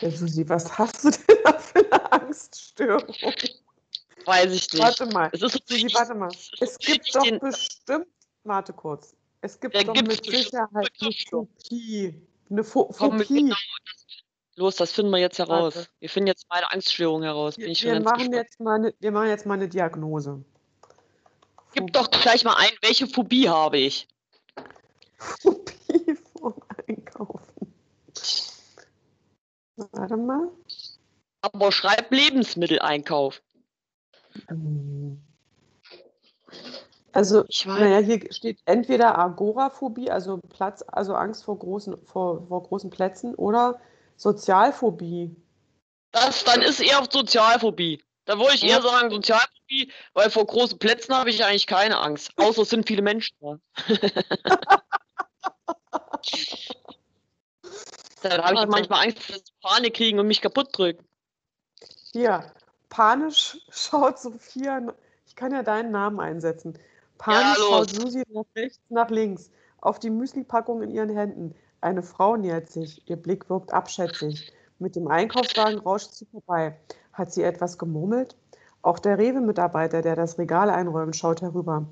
Ja, Susi, was hast du denn da für eine Angststörung? Weiß ich nicht. Warte mal. Es ist Susi, warte mal. es gibt doch bestimmt, warte kurz. Es gibt Da doch mit Sicherheit. Phobie. Eine Pho Phobie. genau, los, das finden wir jetzt heraus. Warte. Wir finden jetzt meine Angststörung heraus. Bin Wir, ich wir, ganz machen gespannt. jetzt mal eine, wir machen jetzt mal eine Diagnose. Gib doch gleich mal ein, welche Phobie habe ich? Phobie vom Einkaufen. Warte mal. Aber schreib Lebensmitteleinkauf. Hm. Also, Ich weiß. naja, hier steht entweder Agoraphobie, also Platz, also Angst vor großen, vor, vor großen Plätzen, oder Sozialphobie. Das, dann ist eher Sozialphobie. Da würde ich Ja. eher sagen Sozialphobie, weil vor großen Plätzen habe ich eigentlich keine Angst. Außer es sind viele Menschen da. Dann habe ich manchmal Angst, dass sie Panik kriegen und mich kaputt drücken. Hier, panisch schaut Sophia, ich kann ja deinen Namen einsetzen. Panisch Ja, schaut los. Susi nach rechts, nach links, auf die Müsli-Packung in ihren Händen. Eine Frau nähert sich, ihr Blick wirkt abschätzig. Mit dem Einkaufswagen rauscht sie vorbei. Hat sie etwas gemurmelt? Auch der Rewe-Mitarbeiter, der das Regal einräumt, schaut herüber.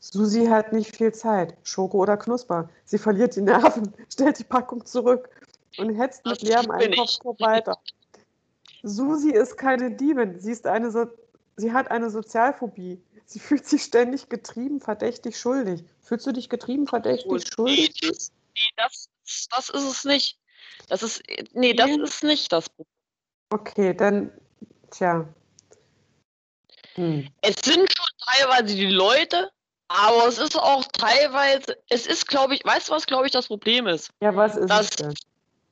Susi hat nicht viel Zeit. Schoko oder Knusper. Sie verliert die Nerven, stellt die Packung zurück und hetzt mit Das leerem. Einkaufskorb weiter. Susi ist keine Diebin. Sie, ist eine so sie hat eine Sozialphobie. Sie fühlt sich ständig getrieben, verdächtig, schuldig. Fühlst du dich getrieben, verdächtig, Nee, schuldig? das, nee das, das ist es nicht. Das ist, nee, das ist nicht das Problem. Okay, dann, tja. Hm. Es sind schon teilweise die Leute, aber es ist auch teilweise, es ist, glaube ich, weißt du, was, glaube ich, das Problem ist? Ja, was ist Das-?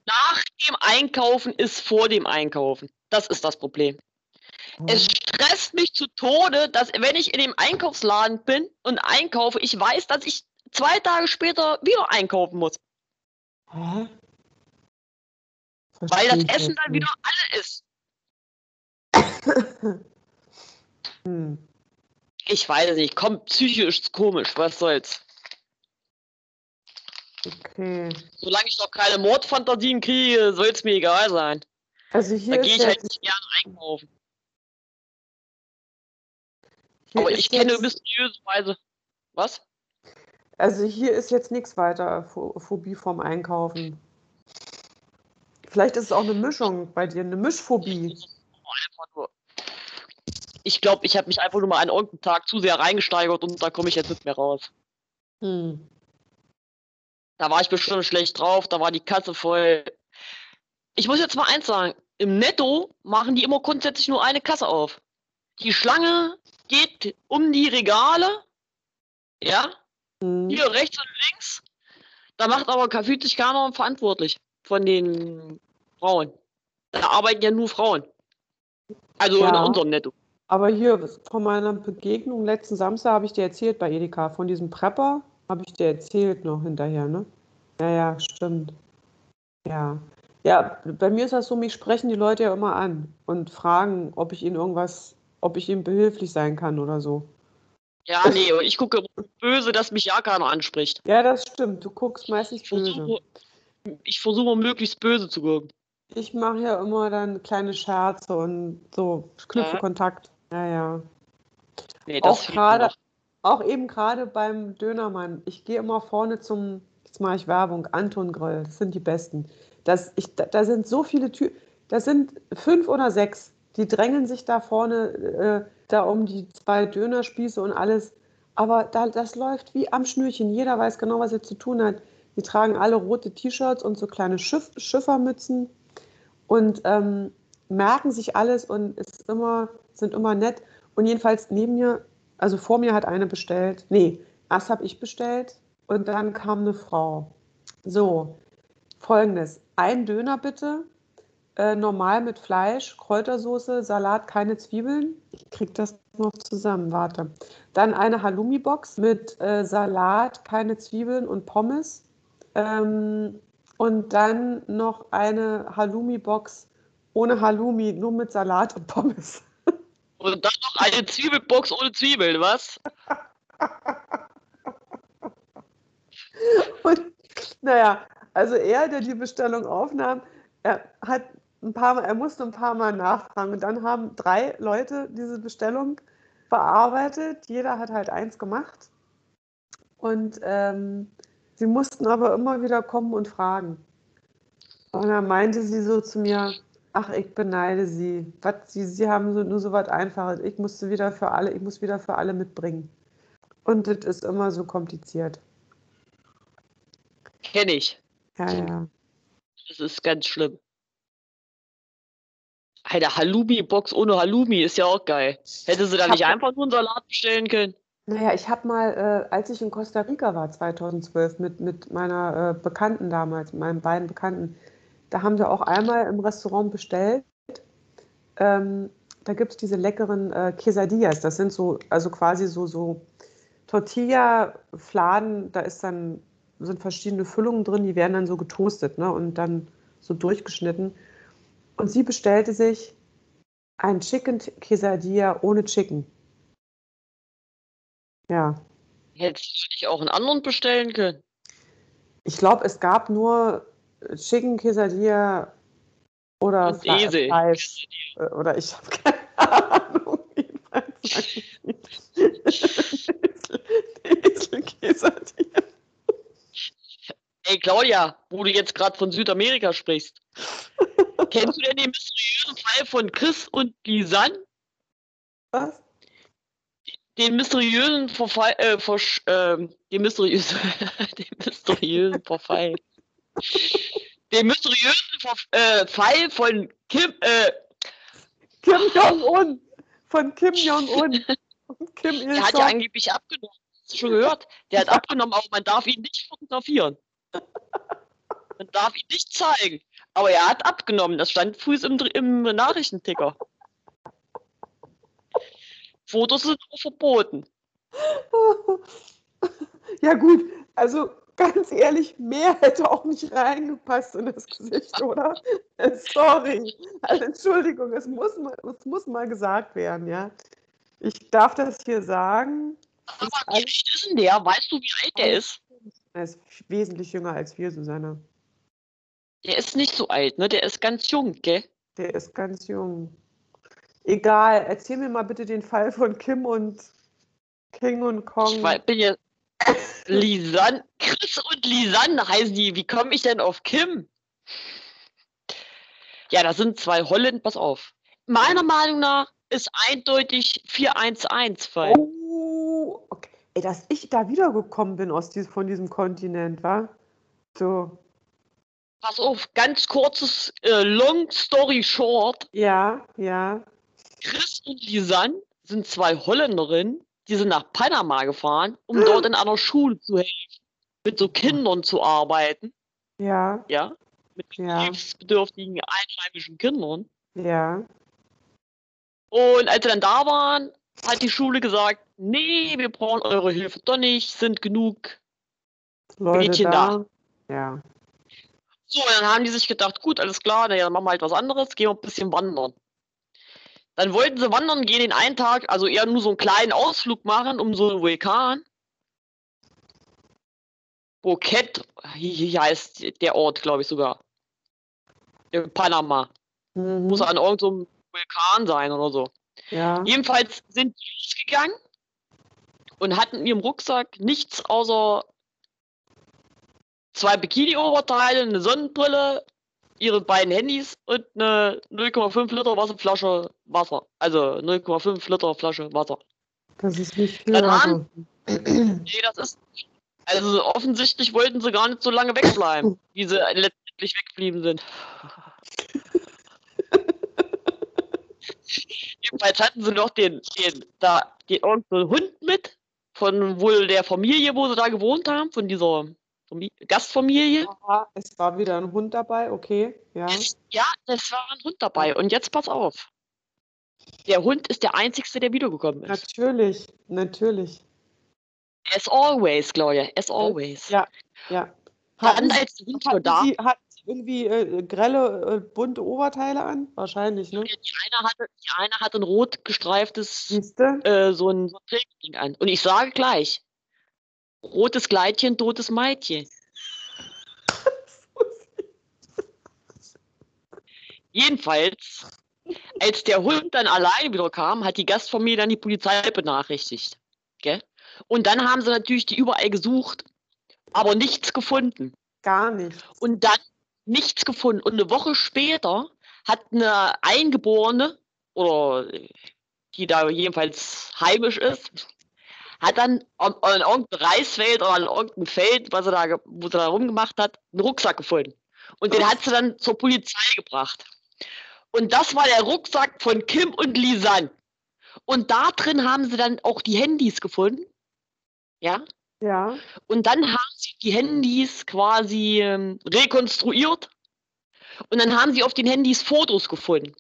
Nach dem Einkaufen ist vor dem Einkaufen. Das ist das Problem. Es stresst mich zu Tode, dass wenn ich in dem Einkaufsladen bin und einkaufe, ich weiß, dass ich zwei Tage später wieder einkaufen muss, Hä? weil das Essen dann wieder alle ist. Hm. Ich weiß es nicht. Komm, psychisch ist komisch. Was soll's? Okay. Solange ich noch keine Mordfantasien kriege, soll es mir egal sein. Also Da hier gehe ist ich halt nicht gerne einkaufen. Aber ich kenne mysteriöserweise. Was? also hier ist jetzt nichts weiter, Pho- Phobie vom Einkaufen. Vielleicht ist es auch eine Mischung bei dir, eine Mischphobie. Ich glaube, ich habe mich einfach nur mal an irgendeinem Tag zu sehr reingesteigert und da komme ich jetzt nicht mehr raus. Hm. Da war ich bestimmt schlecht drauf, da war die Kasse voll. Ich muss jetzt mal eins sagen: Im Netto machen die immer grundsätzlich nur eine Kasse auf. Die Schlange geht um die Regale. Ja, Hm. hier rechts und links. Da macht aber fühlt sich keiner verantwortlich von den Frauen. Da arbeiten ja nur Frauen. Also Ja. in unserem Netto. Aber hier von meiner Begegnung letzten Samstag habe ich dir erzählt bei Edeka, von diesem Prepper habe ich dir erzählt noch hinterher, ne? Ja, ja, stimmt. Ja. Ja, bei mir ist das so, mich sprechen die Leute ja immer an und fragen, ob ich ihnen irgendwas, ob ich ihnen behilflich sein kann oder so. Ja, nee, und ich gucke böse, dass mich ja keiner anspricht. Ja, das stimmt. Du guckst meistens Ich böse. versuche, ich versuche möglichst böse zu gucken. Ich mache ja immer dann kleine Scherze und so, knüpfe Ja. Kontakt. Ja, ja. Nee, Auch gerade, auch eben gerade beim Dönermann. Ich gehe immer vorne zum, jetzt mache ich Werbung, Anton Grill. Das sind die besten. Das, ich, da, da sind so viele Tür. das sind fünf oder sechs. Die drängen sich da vorne äh, da um die zwei Dönerspieße und alles. Aber da, das läuft wie am Schnürchen. Jeder weiß genau, was er zu tun hat. Die tragen alle rote T-Shirts und so kleine Schiff Schiffermützen und ähm, merken sich alles und ist immer, sind immer nett. Und jedenfalls neben mir, also vor mir hat eine bestellt. Nee, erst habe ich bestellt und dann kam eine Frau. So, folgendes: Ein Döner bitte, äh, normal mit Fleisch, Kräutersoße, Salat, keine Zwiebeln. Ich kriege das noch zusammen, warte. Dann eine Halloumi-Box mit äh, Salat, keine Zwiebeln und Pommes. Ähm, und dann noch eine Halloumi-Box ohne Halloumi, nur mit Salat und Pommes. Und dann noch eine Zwiebelbox ohne Zwiebeln, was? und naja, also er, der die Bestellung aufnahm, er hat ein paar Mal, er musste ein paar Mal nachfragen. Und dann haben drei Leute diese Bestellung bearbeitet. Jeder hat halt eins gemacht. Und ähm, sie mussten aber immer wieder kommen und fragen. Und dann meinte sie so zu mir, ach, ich beneide sie. Was, sie, sie haben so, nur so was Einfaches. Ich musste wieder für alle, ich muss wieder für alle mitbringen. Und das ist immer so kompliziert. Kenne ich. Ja, ja. Das ist ganz schlimm. Eine Halloumi-Box ohne Halloumi ist ja auch geil. Hätte sie da nicht einfach nur einen Salat bestellen können? Naja, ich habe mal, äh, als ich in Costa Rica war, 2012, mit, mit meiner äh, Bekannten damals, mit meinen beiden Bekannten, da haben wir auch einmal im Restaurant bestellt. Ähm, da gibt es diese leckeren äh, Quesadillas. Das sind so, also quasi so, so Tortilla-Fladen, da ist dann, sind verschiedene Füllungen drin, die werden dann so getoastet ne, und dann so durchgeschnitten. Und sie bestellte sich ein Chicken Quesadilla ohne Chicken. Ja. Hättest du nicht auch einen anderen bestellen können? Ich glaube, es gab nur Chicken Quesadilla oder Fle Esel. Fleisch. Oder ich habe keine Ahnung. Esel Quesadilla. Ey, Claudia, wo du jetzt gerade von Südamerika sprichst. Kennst du denn den mysteriösen Fall von Chris und Lisanne? Was? Den mysteriösen Verfall, äh, Versch, äh, den mysteriösen, den mysteriösen Verfall. den mysteriösen Verf äh, Fall von Kim, äh, Kim Jong-un. Von Kim Jong-un. Kim Il Der hat ja angeblich abgenommen. Hast du schon gehört? Der hat abgenommen, aber man darf ihn nicht fotografieren. Man darf ihn nicht zeigen. Aber er hat abgenommen. Das stand früh im, im Nachrichtenticker. Fotos sind auch verboten. Ja gut, also ganz ehrlich, mehr hätte auch nicht reingepasst in das Gesicht, oder? Sorry. Also Entschuldigung, es muss mal, es muss mal gesagt werden, ja. Ich darf das hier sagen. Aber wie alt ist denn der? Weißt du, wie alt der ist? Er ist wesentlich jünger als wir, Susanne. Der ist nicht so alt, ne? Der ist ganz jung, gell? Der ist ganz jung. Egal, erzähl mir mal bitte den Fall von Kim und King und Kong. Ich bin ja. Lisanne, Chris und Lisanne heißen die. Wie komme ich denn auf Kim? Ja, das sind zwei Holländer. Pass auf. Meiner Meinung nach ist eindeutig 411-Fall. Oh, okay. Ey, dass ich da wiedergekommen bin aus dies, von diesem Kontinent, wa? So. Pass auf, ganz kurzes äh, Long Story Short. Ja, ja. Chris und Lisanne sind zwei Holländerinnen, die sind nach Panama gefahren, um dort in einer Schule zu helfen, mit so Kindern zu arbeiten. Ja. Ja. Mit ja. hilfsbedürftigen einheimischen Kindern. Ja. Und als sie dann da waren, hat die Schule gesagt, nee, wir brauchen eure Hilfe doch nicht, sind genug Leute Mädchen da. da. Ja. So, dann haben die sich gedacht, gut, alles klar, naja, dann machen wir halt was anderes, gehen wir ein bisschen wandern. Dann wollten sie wandern gehen den einen Tag, also eher nur so einen kleinen Ausflug machen, um so einen Vulkan. Boquet, hier heißt der Ort, glaube ich sogar. In Panama. Mhm. Muss an irgendeinem so Vulkan sein oder so. Ja. Jedenfalls sind die losgegangen und hatten in ihrem Rucksack nichts außer zwei Bikini-Oberteile, eine Sonnenbrille ihre beiden Handys und eine 0,5 Liter Wasserflasche Wasser. Also 0,5 Liter Flasche Wasser. Das ist nicht viel. Dann also. Nee, das ist. Also offensichtlich wollten sie gar nicht so lange wegbleiben, wie sie letztendlich weggeblieben sind. Jedenfalls hatten sie noch den, den, da, den irgendeinen Hund mit, von wohl der Familie, wo sie da gewohnt haben, von dieser Famili- Gastfamilie. Aha, es war wieder ein Hund dabei, okay. Ja. Es, ja, es war ein Hund dabei. Und jetzt pass auf. Der Hund ist der einzigste, der wiedergekommen ist. Natürlich, natürlich. As always, Claudia, as always. Ja. Ja. Dann, Hatten, als der Hund hatten, da Sie, Sie irgendwie äh, grelle, äh, bunte Oberteile an? Wahrscheinlich, ne? Die eine hatte, die eine hatte ein rot gestreiftes, äh, so ein, so ein an. Und ich sage gleich, rotes Kleidchen, totes Mädchen. Jedenfalls, als der Hund dann alleine wieder kam, hat die Gastfamilie dann die Polizei benachrichtigt. Gell? Und dann haben sie natürlich die überall gesucht, aber nichts gefunden. Gar nicht. Und dann nichts gefunden. Und eine Woche später hat eine Eingeborene, oder die da jedenfalls heimisch ist, hat dann an, an irgendeinem Reisfeld oder an irgendeinem Feld, was sie da, wo sie da rumgemacht hat, einen Rucksack gefunden. Und den hat sie dann zur Polizei gebracht. Und das war der Rucksack von Kim und Lisanne. Und da drin haben sie dann auch die Handys gefunden. Ja. Ja. Und dann haben sie die Handys quasi ähm, rekonstruiert. Und dann haben sie auf den Handys Fotos gefunden.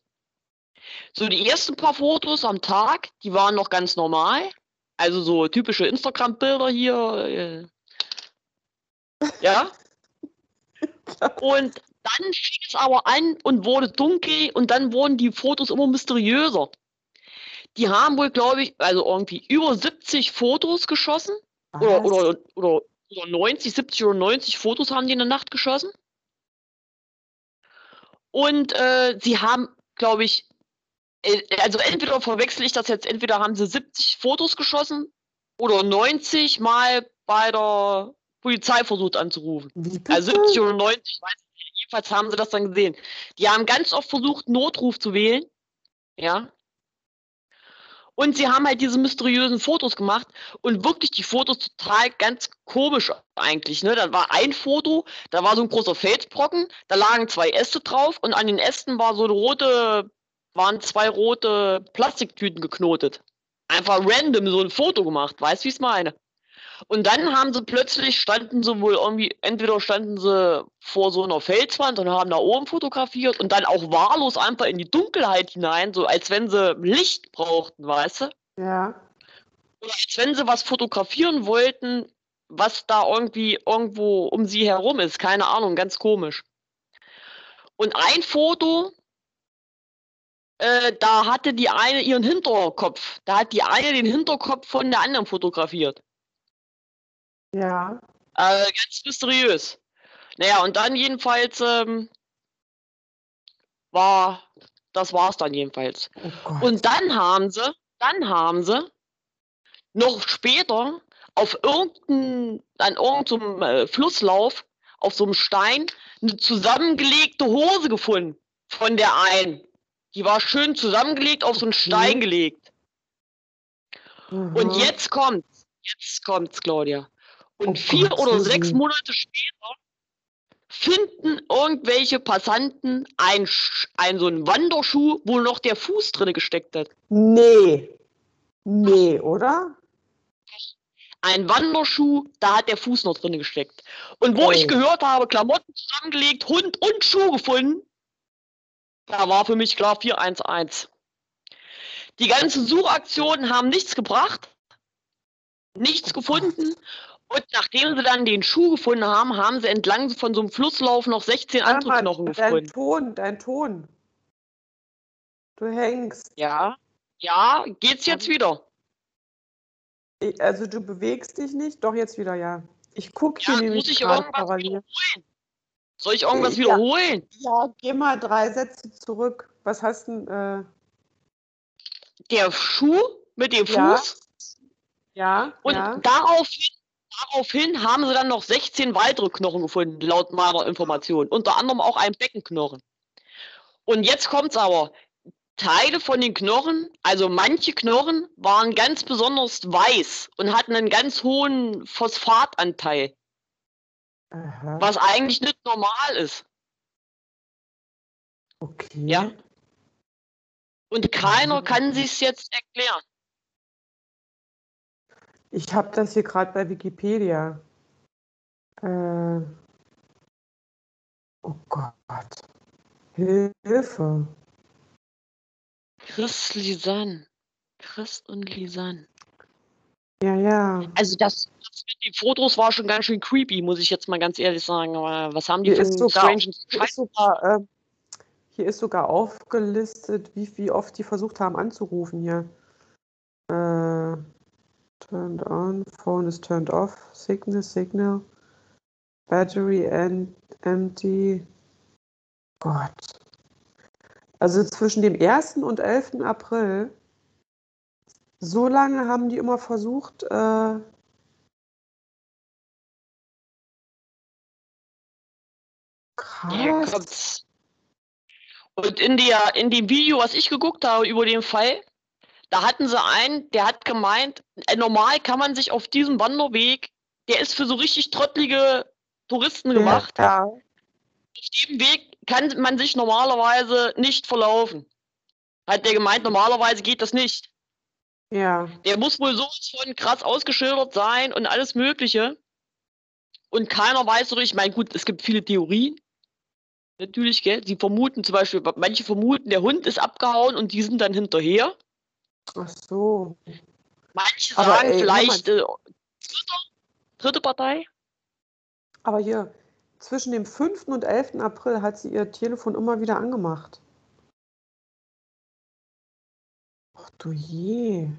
So die ersten paar Fotos am Tag, die waren noch ganz normal. Also so typische Instagram-Bilder hier. Äh, ja. Und dann fing es aber an und wurde dunkel und dann wurden die Fotos immer mysteriöser. Die haben wohl, glaube ich, also irgendwie über 70 Fotos geschossen oder, oder, oder, oder 90, 70 oder 90 Fotos haben die in der Nacht geschossen. Und äh, sie haben, glaube ich, äh, also entweder verwechsel ich das jetzt, entweder haben sie 70 Fotos geschossen oder 90 mal bei der Polizei versucht anzurufen. Also 70 oder 90, weiß ich nicht. Jedenfalls haben sie das dann gesehen. Die haben ganz oft versucht, Notruf zu wählen. Ja. Und sie haben halt diese mysteriösen Fotos gemacht und wirklich die Fotos total ganz komisch eigentlich. Ne? Da war ein Foto, da war so ein großer Felsbrocken, da lagen zwei Äste drauf und an den Ästen war so eine rote, waren zwei rote Plastiktüten geknotet. Einfach random so ein Foto gemacht, weißt du, wie ich es meine? Und dann haben sie plötzlich, standen sie wohl irgendwie, entweder standen sie vor so einer Felswand und haben da oben fotografiert und dann auch wahllos einfach in die Dunkelheit hinein, so als wenn sie Licht brauchten, weißt du? Ja. Oder als wenn sie was fotografieren wollten, was da irgendwie irgendwo um sie herum ist. Keine Ahnung, ganz komisch. Und ein Foto, äh, da hatte die eine ihren Hinterkopf. Da hat die eine den Hinterkopf von der anderen fotografiert. Ja. Äh, ganz mysteriös. Naja, und dann jedenfalls ähm, war, das war's dann jedenfalls. Oh. Und dann haben sie, dann haben sie noch später auf irgendein, an irgendeinem äh, Flusslauf, auf so einem Stein, eine zusammengelegte Hose gefunden von der einen. Die war schön zusammengelegt, auf so einen Stein Mhm. gelegt. Mhm. Und jetzt kommt's. Jetzt kommt's, Claudia. Und Oh vier Gott, oder sechs Monate später finden irgendwelche Passanten ein, ein so einen Wanderschuh, wo noch der Fuß drin gesteckt hat. Nee. Nee, oder? Ein Wanderschuh, da hat der Fuß noch drin gesteckt. Und wo Oh. ich gehört habe, Klamotten zusammengelegt, Hund und Schuh gefunden, da war für mich klar 411. Die ganzen Suchaktionen haben nichts gebracht, nichts gefunden. Und nachdem sie dann den Schuh gefunden haben, haben sie entlang von so einem Flusslauf noch 16 Warte andere mal, Knochen Dein gefunden. Ton, dein Ton. Du hängst. Ja, ja, geht's jetzt wieder? Ich- Also du bewegst dich nicht? Doch, jetzt wieder, ja. Ich gucke Ja, hier nämlich muss ich irgendwas parallel. wiederholen? Soll ich irgendwas Ja. wiederholen? Ja, geh mal drei Sätze zurück. Was hast denn, äh, Der Schuh mit dem Ja. Fuß ja, und ja, daraufhin daraufhin haben sie dann noch 16 weitere Knochen gefunden, laut meiner Information. Unter anderem auch ein Beckenknochen. Und jetzt kommt's aber. Teile von den Knochen, also manche Knochen, waren ganz besonders weiß und hatten einen ganz hohen Phosphatanteil. Aha. Was eigentlich nicht normal ist. Okay. Ja. Und keiner kann sich's jetzt erklären. Ich habe das hier gerade bei Wikipedia. Äh, oh Gott. Hilfe. Chris Lisanne. Chris und Lisanne. Ja, ja. Also das, das mit den Fotos war schon ganz schön creepy, muss ich jetzt mal ganz ehrlich sagen. Aber was haben die Hier für sogar, hier ist sogar, äh, hier ist sogar aufgelistet, wie, wie oft die versucht haben anzurufen hier. Äh, turned on, phone is turned off, signal, signal, battery and empty. Gott. Also zwischen dem 1. und 11. April, so lange haben die immer versucht, äh, krass. Und in, der, in dem Video, was ich geguckt habe über den Fall, da hatten sie einen, der hat gemeint, äh, normal kann man sich auf diesem Wanderweg, der ist für so richtig trottelige Touristen gemacht. Ja, Auf dem Weg kann man sich normalerweise nicht verlaufen. Hat der gemeint, normalerweise geht das nicht. ja. Der muss wohl sowas von krass ausgeschildert sein und alles Mögliche. Und keiner weiß so richtig, ich meine, gut, es gibt viele Theorien. Natürlich, gell? Sie vermuten zum Beispiel, manche vermuten, der Hund ist abgehauen und die sind dann hinterher. Ach so. Manche Aber, sagen ey, vielleicht äh, dritte, dritte Partei. Aber hier, zwischen dem 5. und 11. April hat sie ihr Telefon immer wieder angemacht. Ach du je.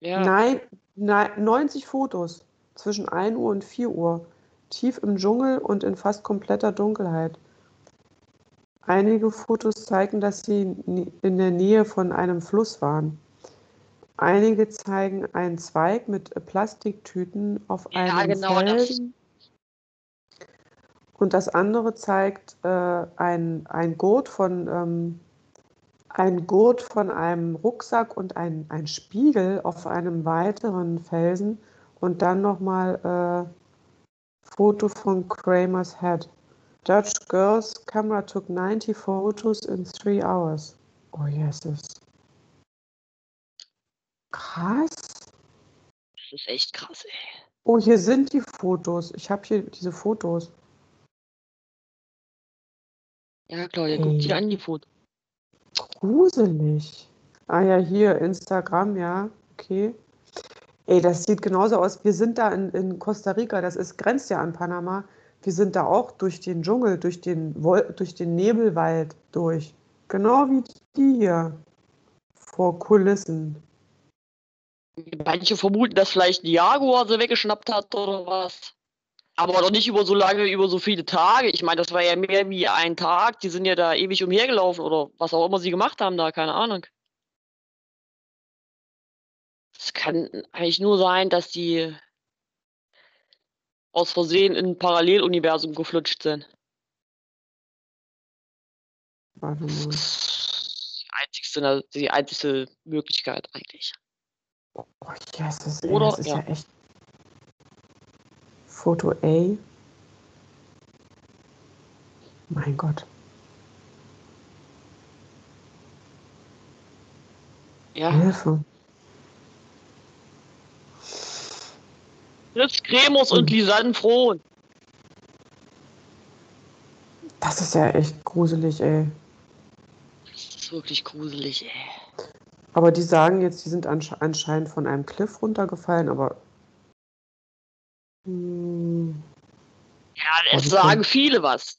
Ja. Nein, nein, 90 Fotos zwischen 1 Uhr und 4 Uhr. Tief im Dschungel und in fast kompletter Dunkelheit. Einige Fotos zeigen, dass sie in der Nähe von einem Fluss waren. Einige zeigen einen Zweig mit Plastiktüten auf Ja, einem genau, das- Felsen. Und das andere zeigt äh, ein, ein Gurt von ähm, ein Gurt von einem Rucksack und ein, ein Spiegel auf einem weiteren Felsen und dann nochmal äh, Foto von Kramer's Head. Dutch girl's camera took 90 photos in three hours. Oh Jesus. Krass. Das ist echt krass, ey. Oh, hier sind die Fotos. Ich habe hier diese Fotos. Ja, Claudia, Hey. guck dir an die Fotos. Gruselig. Ah ja, hier, Instagram, ja, okay. Ey, das sieht genauso aus. Wir sind da in, in Costa Rica, das ist, grenzt ja an Panama. Wir sind da auch durch den Dschungel, durch den, durch den Nebelwald durch. Genau wie die hier. Vor Kulissen. Manche vermuten, dass vielleicht ein Jaguar sie weggeschnappt hat oder was. Aber doch nicht über so lange, über so viele Tage. Ich meine, das war ja mehr wie ein Tag. Die sind ja da ewig umhergelaufen oder was auch immer sie gemacht haben da, keine Ahnung. Es kann eigentlich nur sein, dass die aus Versehen in ein Paralleluniversum geflutscht sind. Warte Das mal. ist die einzigste, die einzigste Möglichkeit eigentlich. Oh, Jesus, ey, Oder- das ist ja. ja. echt. Foto A. Mein Gott. Ja. Hilfe. Fritz Kremers und. Lisanne Frohn. Das ist ja echt gruselig, ey. Das ist wirklich gruselig, ey. Aber die sagen jetzt, die sind ansche anscheinend von einem Cliff runtergefallen, aber. Hm, Ja, es die sagen können- viele was.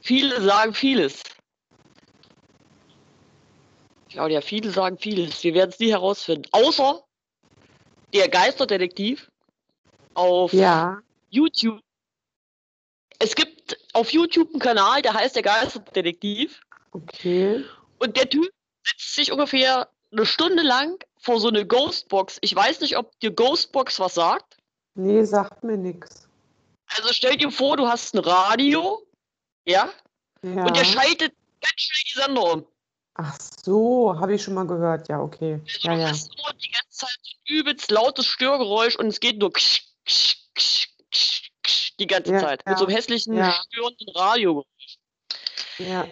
Viele sagen vieles. Claudia, viele sagen vieles. Wir werden es nie herausfinden. Außer der Geisterdetektiv auf ja, YouTube. Es gibt auf YouTube einen Kanal, der heißt der Geisterdetektiv. okay. Und der Typ setzt sich ungefähr eine Stunde lang vor so eine Ghostbox. Ich weiß nicht, ob dir Ghostbox was sagt. Nee, sagt mir nichts. Also stell dir vor, du hast ein Radio, ja, Ja. und der schaltet ganz schnell die Sender um. Ach so, habe ich schon mal gehört. Ja, okay. Also Ja, du ja. hast nur die ganze Zeit so ein übelst lautes Störgeräusch und es geht nur ksch, ksch, ksch, ksch, ksch, die ganze Ja, Zeit. ja, Mit so einem hässlichen, ja. störenden Radio. Ja.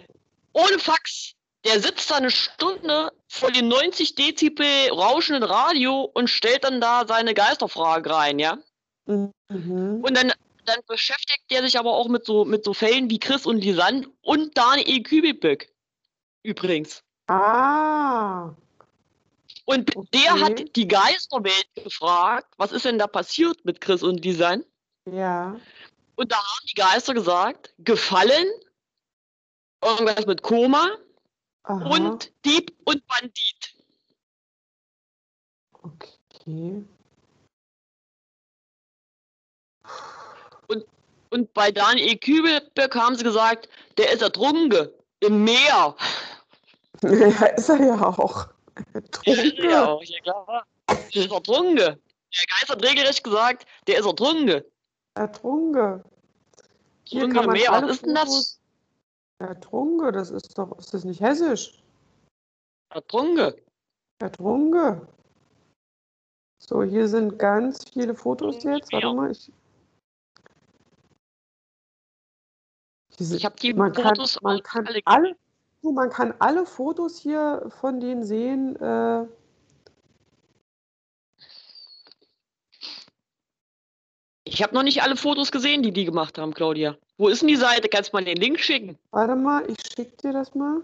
Ohne Fax. Der sitzt da eine Stunde vor dem 90 Dezibel rauschenden Radio und stellt dann da seine Geisterfrage rein, ja? Mhm. Und dann, dann beschäftigt der sich aber auch mit so, mit so Fällen wie Chris und Lisanne und Daniel Kübelböck. Übrigens. Ah. Und der Okay. hat die Geisterwelt gefragt, was ist denn da passiert mit Chris und Lisanne? Ja. Und da haben die Geister gesagt, gefallen, irgendwas mit Koma Aha. und Dieb und Bandit. Okay. Und bei Daniel Kübelböck haben sie gesagt, der ist ertrunken im Meer. Ja, ist er ja auch. Trunke. Ja, auch, ja klar. Der ist ertrunken. Der Geist hat regelrecht gesagt, der ist ertrunken. Ertrunke. Hier Ertrunken kann man Meer, was ist denn das? Fotos- Ertrunke, das ist doch, ist das nicht hessisch? Ertrunken. Ertrunke. So, hier sind ganz viele Fotos jetzt. Warte mal, ich. Sind- Ich habe die man kann, Fotos man auch kann alle alle, du, man kann alle Fotos hier von denen sehen. Äh, Ich habe noch nicht alle Fotos gesehen, die die gemacht haben, Claudia. Wo ist denn die Seite? Kannst du mal den Link schicken? warte mal, ich schicke dir das mal.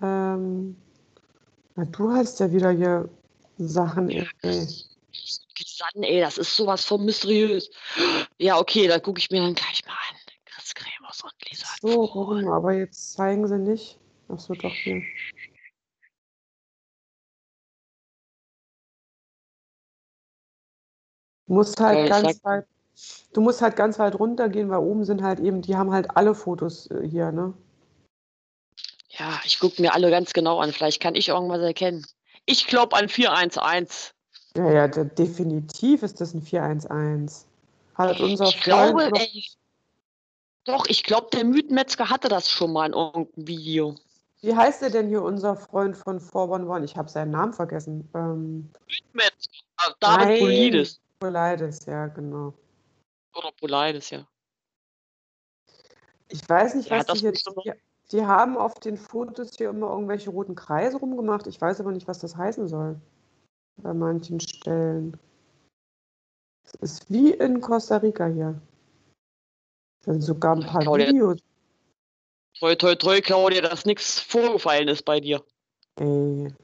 Ähm, na, du hast ja wieder hier Sachen. ey. Lisanne, ey, das ist sowas von mysteriös. Ja, okay, dann gucke ich mir dann gleich Kremers und Lisanne. So, mal, aber jetzt zeigen sie nicht. Ach so, doch hier. Du musst halt Ja, ich ganz weit, du musst halt ganz weit runtergehen, weil oben sind halt eben, die haben halt alle Fotos äh, hier, ne? Ja, ich gucke mir alle ganz genau an. Vielleicht kann ich irgendwas erkennen. Ich glaube an 411. Ja, ja, de definitiv ist das ein 411. Hat unser Ich glaube, Freund noch, ey, doch, ich glaube, der Mythenmetzger hatte das schon mal in irgendeinem Video. wie heißt der denn hier, unser Freund von 411? Ich habe seinen Namen vergessen. Ähm, Mythenmetzger. Ah, David Nein. Polides. Polides, ja, genau. Oder Polides, ja. Ich weiß nicht, Ja, was das die hier, die, die haben auf den Fotos hier immer irgendwelche roten Kreise rumgemacht. Ich weiß aber nicht, was das heißen soll. Bei manchen Stellen. Es ist wie in Costa Rica hier. Da sind sogar ein paar Claudia. Videos. Toi, toi, toi, Claudia, dass nichts vorgefallen ist bei dir. Ey.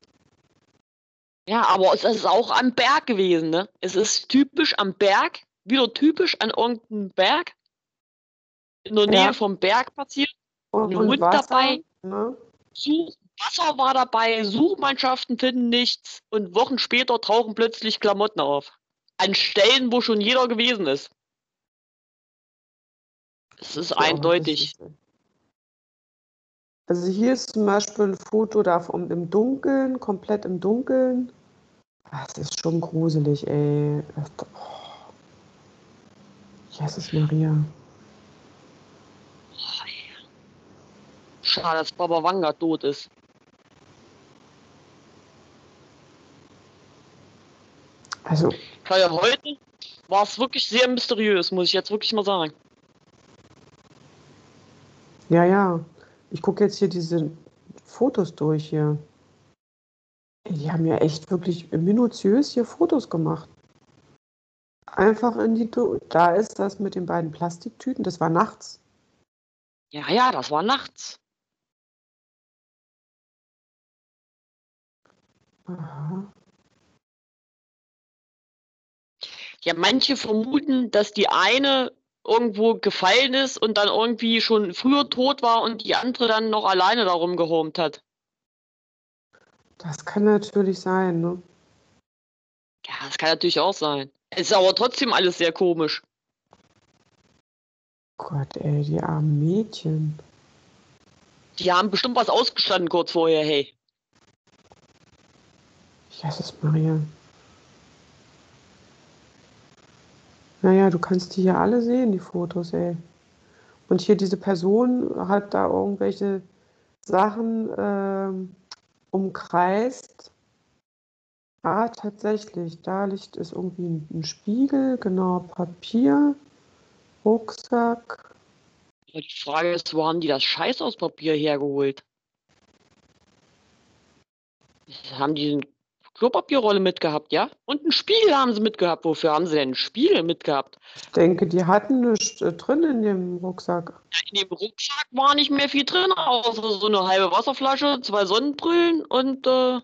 Ja, aber es ist auch am Berg gewesen, ne? Es ist typisch am Berg, wieder typisch an irgendeinem Berg. In der Ja. Nähe vom Berg passiert. Und, und Hund Wasser, dabei. Ne? Such Wasser war dabei, Suchmannschaften finden nichts und Wochen später tauchen plötzlich Klamotten auf. An Stellen, wo schon jeder gewesen ist. Es ist eindeutig. Also hier ist zum Beispiel ein Foto da vom, im Dunkeln, komplett im Dunkeln. Das ist schon gruselig, ey. Das, oh. Jesus Maria. Schade, dass Baba Wanga tot ist. Also, Weil heute war es wirklich sehr mysteriös, muss ich jetzt wirklich mal sagen. Ja, ja. Ich gucke jetzt hier diese Fotos durch hier. Die haben ja echt wirklich minutiös hier Fotos gemacht. Einfach in die. Du da ist das mit den beiden Plastiktüten. Das war nachts. Ja, ja, das war nachts. Aha. Ja, manche vermuten, dass die eine irgendwo gefallen ist und dann irgendwie schon früher tot war und die andere dann noch alleine darum gehomt hat. Das kann natürlich sein, ne? Ja, das kann natürlich auch sein. Es ist aber trotzdem alles sehr komisch. Gott, ey, die armen Mädchen. Die haben bestimmt was ausgestanden kurz vorher, hey. Jesus Maria. Naja, du kannst die hier alle sehen, die Fotos, ey. Und hier diese Person hat da irgendwelche Sachen ähm, umkreist. Ah, tatsächlich, da liegt es irgendwie ein, Spiegel, genau, Papier, Rucksack. Die Frage ist, wo haben die das Scheiß aus Papier hergeholt? Haben die Klopapierrolle mitgehabt, ja? Und einen Spiegel haben sie mitgehabt. Wofür haben sie denn einen Spiegel mitgehabt? Ich denke, die hatten nichts äh, drin in dem Rucksack. Ja, in dem Rucksack war nicht mehr viel drin, außer so eine halbe Wasserflasche, zwei Sonnenbrillen und äh,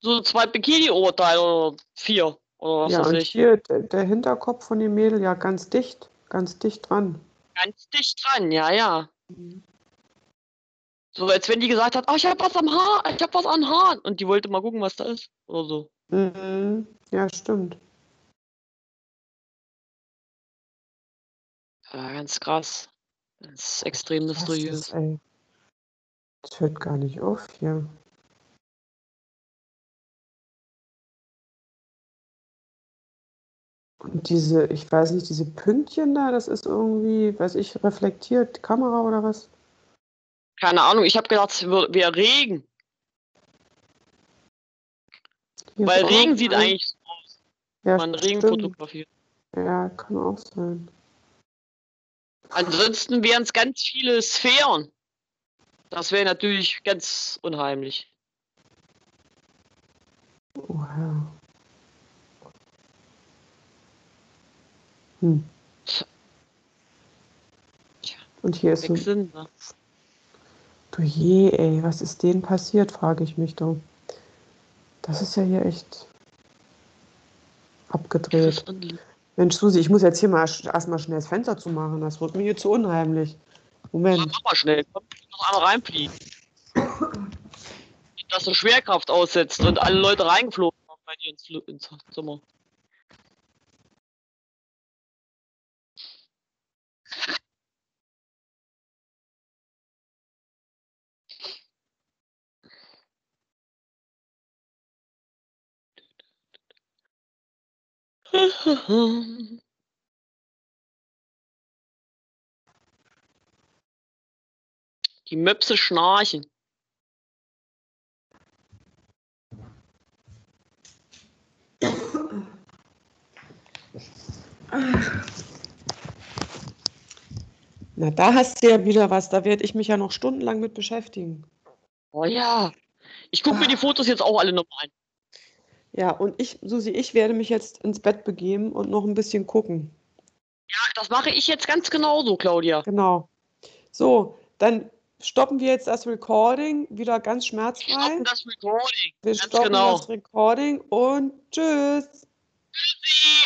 so zwei Bikini-Oberteile oder vier oder was Ja, weiß und ich. hier der, der Hinterkopf von dem Mädel, ja, ganz dicht, ganz dicht dran. Ganz dicht dran, ja, ja. So als wenn die gesagt hat, oh, ich hab was am Haar, ich hab was an Haaren. Und die wollte mal gucken, was da ist. Oder so. Mhm. Ja, stimmt. Ja, ganz krass. Das ist extrem mysteriös. Das hört gar nicht auf hier. Und diese, ich weiß nicht, diese Pünktchen da, das ist irgendwie, weiß ich, reflektiert Kamera oder was? Keine Ahnung, ich habe gedacht, es wär- wäre Regen. Hier Weil Regen sieht ein- eigentlich so aus, ja, wenn man Regen fotografiert. Ja, kann auch sein. Ansonsten wären es ganz viele Sphären. Das wäre natürlich ganz unheimlich. Ja. Hm. Tja. Und hier ist so, sind, ne? Du je, ey, was ist denen passiert, frage ich mich doch. Das ist ja hier echt abgedreht. Mensch, Susi, ich muss jetzt hier mal erstmal schnell das Fenster zumachen. Das wird mir hier zu unheimlich. Moment. mach mal schnell. Komm, noch einmal reinfliegen. Dass du Schwerkraft aussetzt und alle Leute reingeflogen kommen bei dir ins, ins Zimmer. Die Möpse schnarchen. Na, da hast du ja wieder was. Da werde ich mich ja noch stundenlang mit beschäftigen. Oh ja. Ich gucke mir die Fotos jetzt auch alle nochmal an. Ja, und ich, Susi, ich werde mich jetzt ins Bett begeben und noch ein bisschen gucken. Ja, das mache ich jetzt ganz genauso, Claudia. Genau. So, dann stoppen wir jetzt das Recording wieder ganz Wir schmerzfrei. stoppen das Recording. Wir ganz stoppen genau. das Recording und tschüss. Tschüssi.